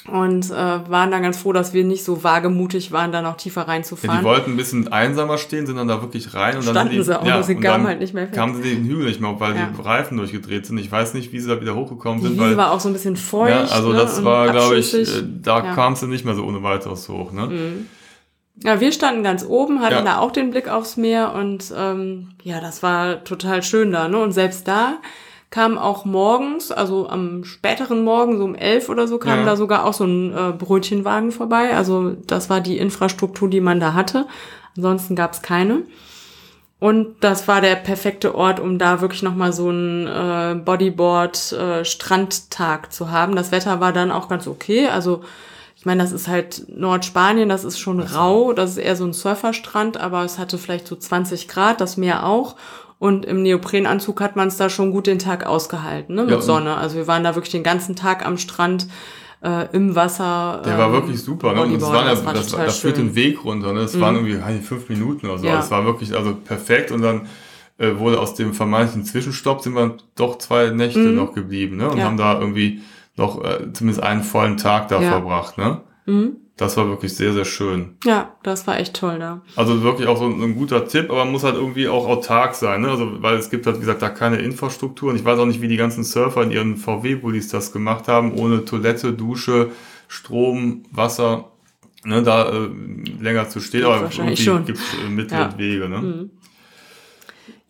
und äh, waren dann ganz froh, dass wir nicht so wagemutig waren, da noch tiefer reinzufahren. Ja, die wollten ein bisschen einsamer stehen, sind dann da wirklich rein und Standen dann die, sie auch, ja, sie kamen halt nicht mehr fest. kamen sie den Hügel nicht mehr, weil ja. die Reifen durchgedreht sind. Ich weiß nicht, wie sie da wieder hochgekommen die sind. Die Wiese war auch so ein bisschen feucht. Ja, also das ne, war, glaube ich, äh, da ja. kam sie nicht mehr so ohne weiteres hoch. Ne? Mhm. Ja, wir standen ganz oben, hatten ja. da auch den Blick aufs Meer und ähm, ja, das war total schön da. Ne? Und selbst da kam auch morgens, also am späteren Morgen, so um elf oder so, kam ja. da sogar auch so ein äh, Brötchenwagen vorbei. Also das war die Infrastruktur, die man da hatte. Ansonsten gab es keine. Und das war der perfekte Ort, um da wirklich nochmal so einen äh, Bodyboard-Strandtag äh, zu haben. Das Wetter war dann auch ganz okay. Also ich meine, das ist halt Nordspanien, das ist schon rau, das ist eher so ein Surferstrand, aber es hatte vielleicht so 20 Grad, das Meer auch. Und im Neoprenanzug hat man es da schon gut den Tag ausgehalten, ne, mit ja, Sonne. Also wir waren da wirklich den ganzen Tag am Strand. Äh, im Wasser. Der ähm, war wirklich super, ne? Und das, war, das, war das, das führt den Weg runter, ne? Das mhm. waren irgendwie fünf Minuten oder so. Ja. Das war wirklich also perfekt und dann äh, wurde aus dem vermeintlichen Zwischenstopp sind wir doch zwei Nächte mhm. noch geblieben, ne? Und ja. haben da irgendwie noch äh, zumindest einen vollen Tag da verbracht, ne? Mhm. Das war wirklich sehr, sehr schön. Ja, das war echt toll da. Also wirklich auch so ein, ein guter Tipp, aber man muss halt irgendwie auch autark sein, ne? Also, weil es gibt halt, wie gesagt, da keine Infrastruktur und ich weiß auch nicht, wie die ganzen Surfer in ihren VW-Bullis das gemacht haben, ohne Toilette, Dusche, Strom, Wasser, ne, da äh, länger zu stehen, aber irgendwie gibt es äh, Mittel ja. und Wege, ne? Mhm.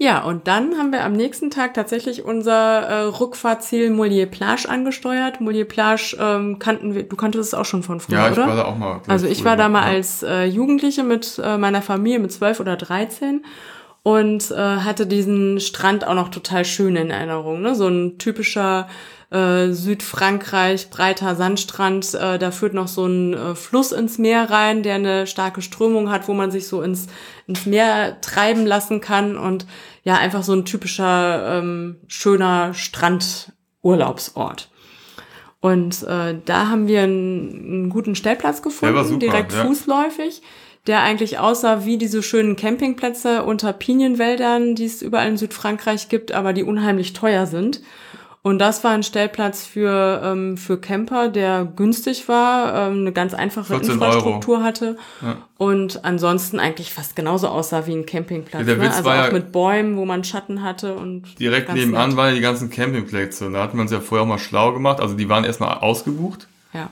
Ja, und dann haben wir am nächsten Tag tatsächlich unser äh, Rückfahrziel Molière Plage angesteuert. Molière Plage ähm, kannten wir, du kanntest es auch schon von früher, ja, ich oder? war da auch mal. Also ich war da mal ja. als äh, Jugendliche mit äh, meiner Familie mit zwölf oder dreizehn und äh, hatte diesen Strand auch noch total schön in Erinnerung. Ne? So ein typischer äh, Südfrankreich, breiter Sandstrand. Äh, da führt noch so ein äh, Fluss ins Meer rein, der eine starke Strömung hat, wo man sich so ins, ins Meer treiben lassen kann. Und ja, einfach so ein typischer ähm, schöner Strandurlaubsort. Und äh, da haben wir einen, einen guten Stellplatz gefunden, super, direkt ja. fußläufig, der eigentlich aussah wie diese schönen Campingplätze unter Pinienwäldern, die es überall in Südfrankreich gibt, aber die unheimlich teuer sind. Und das war ein Stellplatz für, ähm, für Camper, der günstig war, ähm, eine ganz einfache Infrastruktur Euro. hatte ja. und ansonsten eigentlich fast genauso aussah wie ein Campingplatz. Ja, ne? Also auch ja mit Bäumen, wo man Schatten hatte und. Direkt nebenan nett. waren die ganzen Campingplätze. Und da hatten wir uns ja vorher auch mal schlau gemacht. Also die waren erstmal ausgebucht. Ja.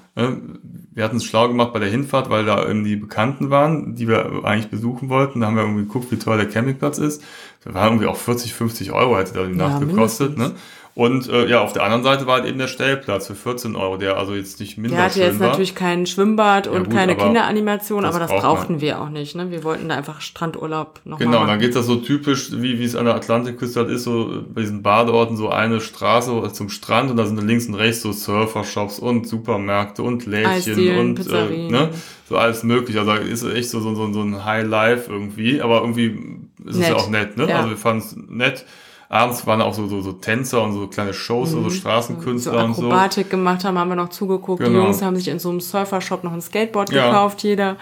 Wir hatten es schlau gemacht bei der Hinfahrt, weil da eben die Bekannten waren, die wir eigentlich besuchen wollten. Da haben wir irgendwie geguckt, wie teuer der Campingplatz ist. Da war irgendwie auch 40, 50 Euro hätte da die Nacht gekostet. Ne? Und äh, ja, auf der anderen Seite war halt eben der Stellplatz für 14 Euro, der also jetzt nicht minder Der hatte jetzt war. natürlich kein Schwimmbad und gut, keine Kinderanimation, das aber das brauchten man. wir auch nicht. Ne? Wir wollten da einfach Strandurlaub noch Genau, dann geht das so typisch, wie, wie es an der Atlantikküste halt ist, so bei diesen Badeorten so eine Straße zum Strand und da sind links und rechts so Surfershops und Supermärkte und Lädchen und äh, ne? so alles möglich. Also ist echt so, so, so, so ein High Life irgendwie, aber irgendwie ist nett. es ja auch nett. Ne? Ja. Also wir fanden es nett abends waren auch so, so, so Tänzer und so kleine Shows, mhm. so Straßenkünstler so und so. Akrobatik gemacht haben, haben wir noch zugeguckt. Genau. Die Jungs haben sich in so einem Surfershop noch ein Skateboard ja. gekauft, jeder.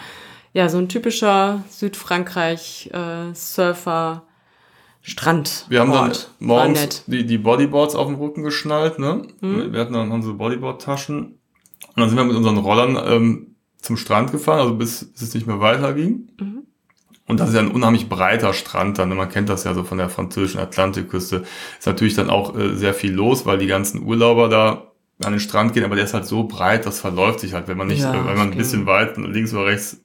Ja, so ein typischer Südfrankreich äh, Surfer Strand. Wir haben dann morgens die, die Bodyboards auf dem Rücken geschnallt, ne? Mhm. Wir hatten dann unsere Bodyboard-Taschen. Und dann sind wir mit unseren Rollern ähm, zum Strand gefahren, also bis, bis es nicht mehr weiterging. Mhm. Und das ist ja ein unheimlich breiter Strand dann. Ne? Man kennt das ja so von der französischen Atlantikküste. Ist natürlich dann auch äh, sehr viel los, weil die ganzen Urlauber da an den Strand gehen, aber der ist halt so breit, das verläuft sich halt, wenn man nicht, ja, äh, wenn man ein bisschen weit links oder rechts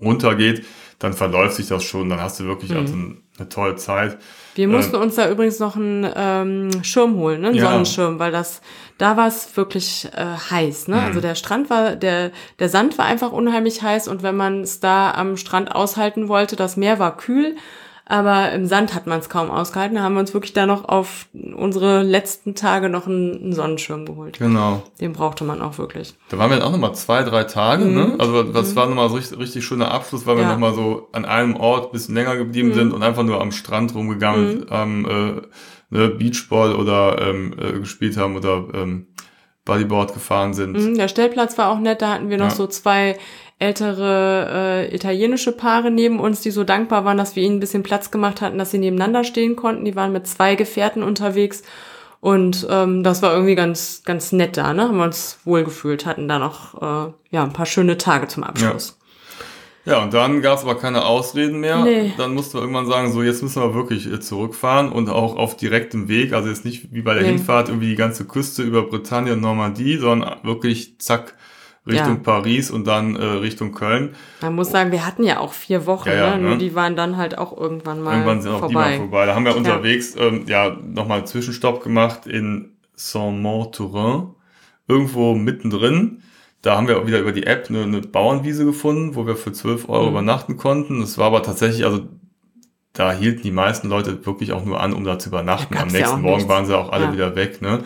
runter geht, dann verläuft sich das schon, dann hast du wirklich also eine tolle Zeit. Wir mussten uns da übrigens noch einen ähm, Schirm holen, ne? einen Ja. Sonnenschirm, weil das da war es wirklich äh, heiß. Ne? Mhm. Also der Strand war, der der Sand war einfach unheimlich heiß und wenn man es da am Strand aushalten wollte, das Meer war kühl, aber im Sand hat man es kaum ausgehalten. Da haben wir uns wirklich da noch auf unsere letzten Tage noch einen, Sonnenschirm geholt. Genau. Den brauchte man auch wirklich. Da waren wir dann auch nochmal zwei, drei Tage, ne? Also das war nochmal so richtig, richtig schöner Abschluss, weil wir Mhm. Ja. Mhm. nochmal so an einem Ort ein bisschen länger geblieben sind und einfach nur am Strand rumgegangen haben, äh, ne, Beachball oder ähm, äh, gespielt haben oder ähm, Bodyboard gefahren sind. Mhm, Der Stellplatz war auch nett, da hatten wir noch Ja. so zwei ältere äh, italienische Paare neben uns, die so dankbar waren, dass wir ihnen ein bisschen Platz gemacht hatten, dass sie nebeneinander stehen konnten. Die waren mit zwei Gefährten unterwegs und ähm, das war irgendwie ganz ganz nett da, ne? Haben wir uns wohlgefühlt, hatten da noch äh, ja ein paar schöne Tage zum Abschluss. Ja, und dann gab es aber keine Ausreden mehr. Nee. Dann mussten wir irgendwann sagen, so jetzt müssen wir wirklich äh, zurückfahren und auch auf direktem Weg. Also jetzt nicht wie bei der Nee. Hinfahrt irgendwie die ganze Küste über Bretagne und Normandie, sondern wirklich zack Richtung Ja. Paris und dann äh, Richtung Köln. Man muss sagen, wir hatten ja auch vier Wochen, Ja, ja, ne? nur ne? die waren dann halt auch irgendwann mal Irgendwann sind auch die mal vorbei. vorbei. Da haben wir unterwegs ähm, ja nochmal einen Zwischenstopp gemacht in Saint-Mont-Turin, irgendwo mittendrin. Da haben wir auch wieder über die App eine, eine Bauernwiese gefunden, wo wir für 12 Euro Mhm. übernachten konnten. Das war aber tatsächlich, also da hielten die meisten Leute wirklich auch nur an, um da zu übernachten. Am ja nächsten auch Morgen nichts. waren sie auch alle Ja. wieder weg. Ne?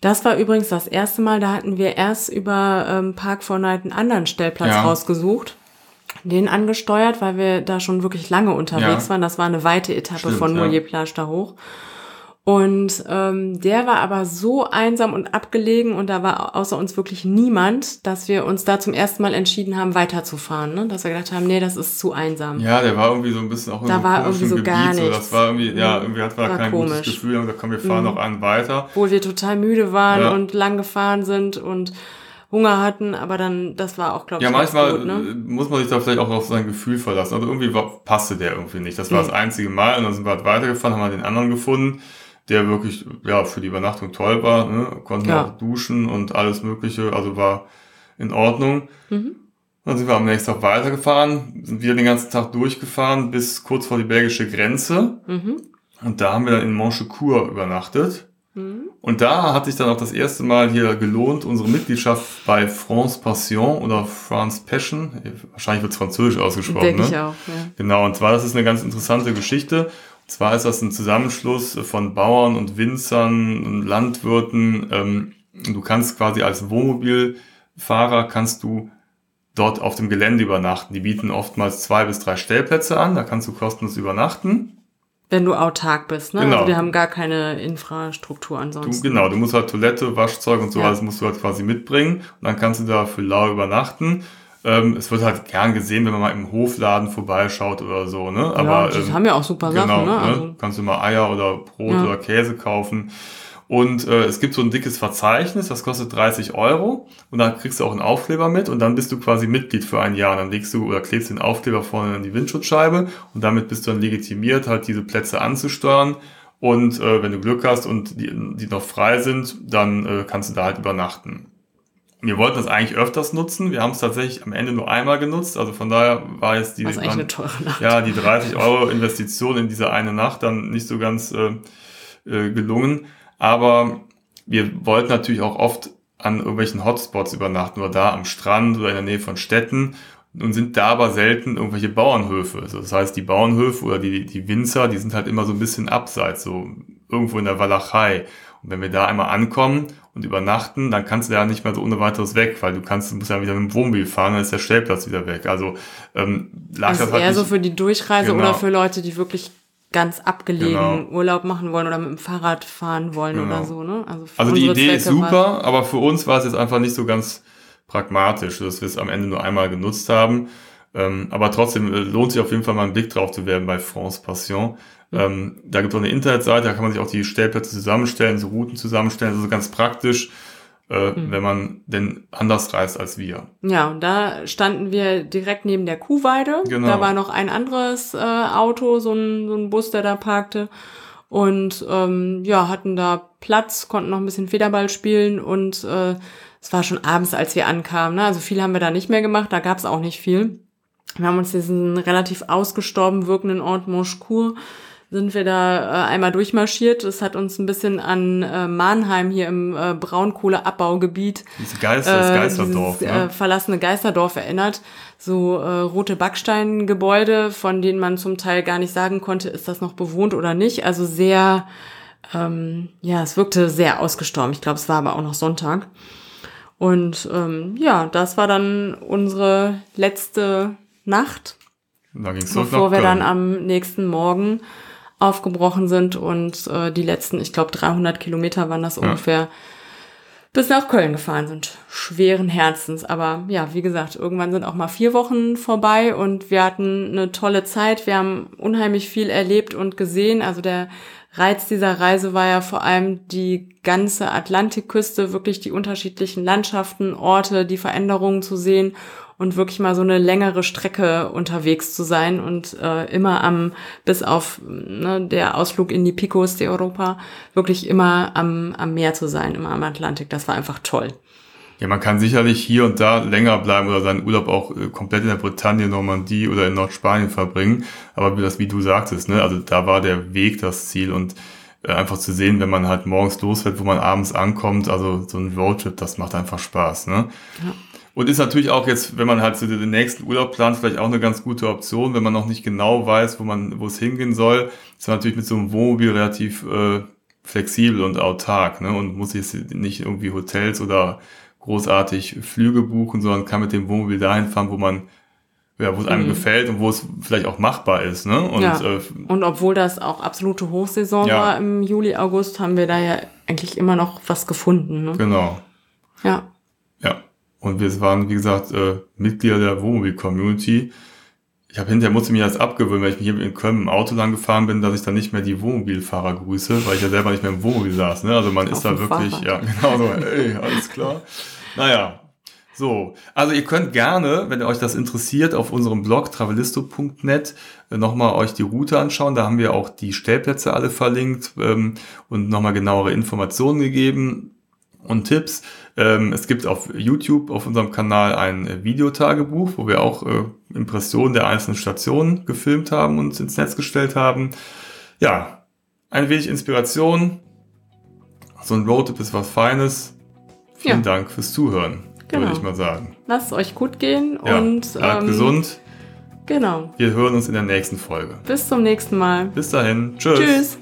Das war übrigens das erste Mal, da hatten wir erst über ähm, Park for Night einen anderen Stellplatz Ja. rausgesucht. Den angesteuert, weil wir da schon wirklich lange unterwegs Ja. waren. Das war eine weite Etappe Stimmt, von ja. Molière Plage da hoch. Und ähm, der war aber so einsam und abgelegen und da war außer uns wirklich niemand, dass wir uns da zum ersten Mal entschieden haben, weiterzufahren. Ne? Dass wir gedacht haben, nee, das ist zu einsam. Ja, der war irgendwie so ein bisschen auch in Da so war irgendwie so Gebiet. gar So, nichts. das war irgendwie, ja, Mhm. irgendwie hatten wir War kein gutes komisch. Mhm. Gefühl und da kommen wir fahren noch einen weiter. Obwohl wir total müde waren Ja. und lang gefahren sind und Hunger hatten, aber dann, das war auch, glaube Ja, ich, ganz manchmal gut, ne? äh, muss man sich da vielleicht auch auf sein Gefühl verlassen. Also irgendwie war, passte der irgendwie nicht. Das war Mhm. das einzige Mal und dann sind wir halt weitergefahren, haben wir den anderen gefunden, der wirklich ja für die Übernachtung toll war. Ne? Konnten Ja. auch duschen und alles Mögliche, also war in Ordnung. Mhm. Dann sind wir am nächsten Tag weitergefahren, sind wieder den ganzen Tag durchgefahren bis kurz vor die belgische Grenze. Mhm. Und da haben wir dann in Monchecourt übernachtet. Mhm. Und da hat sich dann auch das erste Mal hier gelohnt, unsere Mitgliedschaft bei France Passion oder France Passion, wahrscheinlich wird es französisch ausgesprochen, Denke ne? ich auch, ja. Genau, und zwar, das ist eine ganz interessante Geschichte. Zwar ist das ein Zusammenschluss von Bauern und Winzern und Landwirten. Ähm, du kannst quasi als Wohnmobilfahrer kannst du dort auf dem Gelände übernachten. Die bieten oftmals zwei bis drei Stellplätze an, da kannst du kostenlos übernachten. Wenn du autark bist, ne? Genau. Also wir haben gar keine Infrastruktur Du, ansonsten. genau, du musst halt Toilette, Waschzeug und so Ja. alles musst du halt quasi mitbringen und dann kannst du da für lau übernachten. Ähm, es wird halt gern gesehen, wenn man mal im Hofladen vorbeischaut oder so, ne? ja, die ähm, haben ja auch super Sachen, genau, ne? ne? Also, kannst du mal Eier oder Brot Ja. oder Käse kaufen. Und äh, es gibt so ein dickes Verzeichnis, das kostet 30 Euro und da kriegst du auch einen Aufkleber mit und dann bist du quasi Mitglied für ein Jahr. Und dann legst du oder klebst den Aufkleber vorne an die Windschutzscheibe und damit bist du dann legitimiert, halt diese Plätze anzusteuern. Und äh, wenn du Glück hast und die, die noch frei sind, dann äh, kannst du da halt übernachten. Wir wollten das eigentlich öfters nutzen. Wir haben es tatsächlich am Ende nur einmal genutzt. Also von daher war jetzt die, waren- eine teure Nacht. ja, die 30 Euro Investition in diese eine Nacht dann nicht so ganz äh, äh, gelungen. Aber wir wollten natürlich auch oft an irgendwelchen Hotspots übernachten oder da am Strand oder in der Nähe von Städten und sind da aber selten irgendwelche Bauernhöfe. Also das heißt, die Bauernhöfe oder die, die Winzer, die sind halt immer so ein bisschen abseits, so irgendwo in der Walachei. Und wenn wir da einmal ankommen und übernachten, dann kannst du da nicht mehr so ohne weiteres weg, weil du kannst, du musst ja wieder mit dem Wohnmobil fahren, dann ist der Stellplatz wieder weg. Also ähm, lag Das das, ist halt eher nicht, so für die Durchreise Genau. oder für Leute, die wirklich ganz abgelegen Genau. Urlaub machen wollen oder mit dem Fahrrad fahren wollen Genau. oder so, ne? Also, für Also die Idee ist Zwecke war- super, aber für uns war es jetzt einfach nicht so ganz pragmatisch, dass wir es am Ende nur einmal genutzt haben. Ähm, aber trotzdem äh, lohnt sich auf jeden Fall mal einen Blick drauf zu werfen bei France Passion. Mhm. Ähm, da gibt es auch eine Internetseite, da kann man sich auch die Stellplätze zusammenstellen, so Routen zusammenstellen. Also ganz praktisch, äh, Mhm. wenn man denn anders reist als wir. Ja, und da standen wir direkt neben der Kuhweide. Genau. Da war noch ein anderes äh, Auto, so ein, so ein Bus, der da parkte. Und ähm, ja, hatten da Platz, konnten noch ein bisschen Federball spielen und äh, es war schon abends, als wir ankamen. Ne? Also viel haben wir da nicht mehr gemacht, da gab's auch nicht viel. Wir haben uns diesen relativ ausgestorben wirkenden Ort Moschkur sind wir da äh, einmal durchmarschiert. Es hat uns ein bisschen an äh, Mannheim hier im äh, Braunkohleabbaugebiet. Diese Geister, das äh, Geisterdorf, dieses, ne? äh, verlassene Geisterdorf erinnert. So äh, rote Backsteingebäude, von denen man zum Teil gar nicht sagen konnte, ist das noch bewohnt oder nicht. Also sehr, ähm, ja, es wirkte sehr ausgestorben. Ich glaube, es war aber auch noch Sonntag. Und ähm, ja, das war dann unsere letzte Nacht Da ging's bevor wir dann am nächsten Morgen aufgebrochen sind und äh, die letzten, ich glaube 300 Kilometer waren das ungefähr, bis nach Köln gefahren sind. Schweren Herzens. Aber ja, wie gesagt, irgendwann sind auch mal vier Wochen vorbei und wir hatten eine tolle Zeit. Wir haben unheimlich viel erlebt und gesehen. Also der Reiz dieser Reise war ja vor allem die ganze Atlantikküste, wirklich die unterschiedlichen Landschaften, Orte, die Veränderungen zu sehen und wirklich mal so eine längere Strecke unterwegs zu sein und äh, immer am, bis auf ne, der Ausflug in die Picos de Europa, wirklich immer am, am Meer zu sein, immer am Atlantik. Das war einfach toll. Ja, man kann sicherlich hier und da länger bleiben oder seinen Urlaub auch äh, komplett in der Bretagne, Normandie oder in Nordspanien verbringen. Aber wie das, wie du sagtest, ne, also da war der Weg das Ziel und äh, einfach zu sehen, wenn man halt morgens losfährt, wo man abends ankommt, also so ein Roadtrip, das macht einfach Spaß, ne? Ja. Und ist natürlich auch jetzt, wenn man halt so den nächsten Urlaub plant, vielleicht auch eine ganz gute Option, wenn man noch nicht genau weiß, wo man, wo es hingehen soll, ist man natürlich mit so einem Wohnmobil relativ äh, flexibel und autark, ne? Und muss jetzt nicht irgendwie Hotels oder großartig Flüge buchen, sondern kann mit dem Wohnmobil dahin fahren, wo man, ja, wo es einem Mhm. gefällt und wo es vielleicht auch machbar ist, ne? Und Ja. äh, Und obwohl das auch absolute Hochsaison Ja. war im Juli, August, haben wir da ja eigentlich immer noch was gefunden. Ne? genau, Ja. Und wir waren, wie gesagt, äh, Mitglieder der Wohnmobil-Community. Ich habe hinterher musste mir das abgewöhnen, weil ich hier in Köln im Auto lang gefahren bin, dass ich dann nicht mehr die Wohnmobilfahrer grüße, weil ich ja selber nicht mehr im Wohnmobil saß. Ne? Also man Auf ist da wirklich, Fahrrad. ja, genau so, ey, alles klar. Naja, so. Also ihr könnt gerne, wenn euch das interessiert, auf unserem Blog travelisto.net äh, nochmal euch die Route anschauen. Da haben wir auch die Stellplätze alle verlinkt ähm, und nochmal genauere Informationen gegeben und Tipps. Ähm, es gibt auf YouTube auf unserem Kanal ein äh, Videotagebuch, wo wir auch äh, Impressionen der einzelnen Stationen gefilmt haben und ins Netz gestellt haben. Ja, ein wenig Inspiration. So ein Roadtrip ist was Feines. Vielen Ja. Dank fürs Zuhören, Genau. würde ich mal sagen. Lasst euch gut gehen Ja, und bleibt ähm, gesund. Genau. Wir hören uns in der nächsten Folge. Bis zum nächsten Mal. Bis dahin. Tschüss. Tschüss.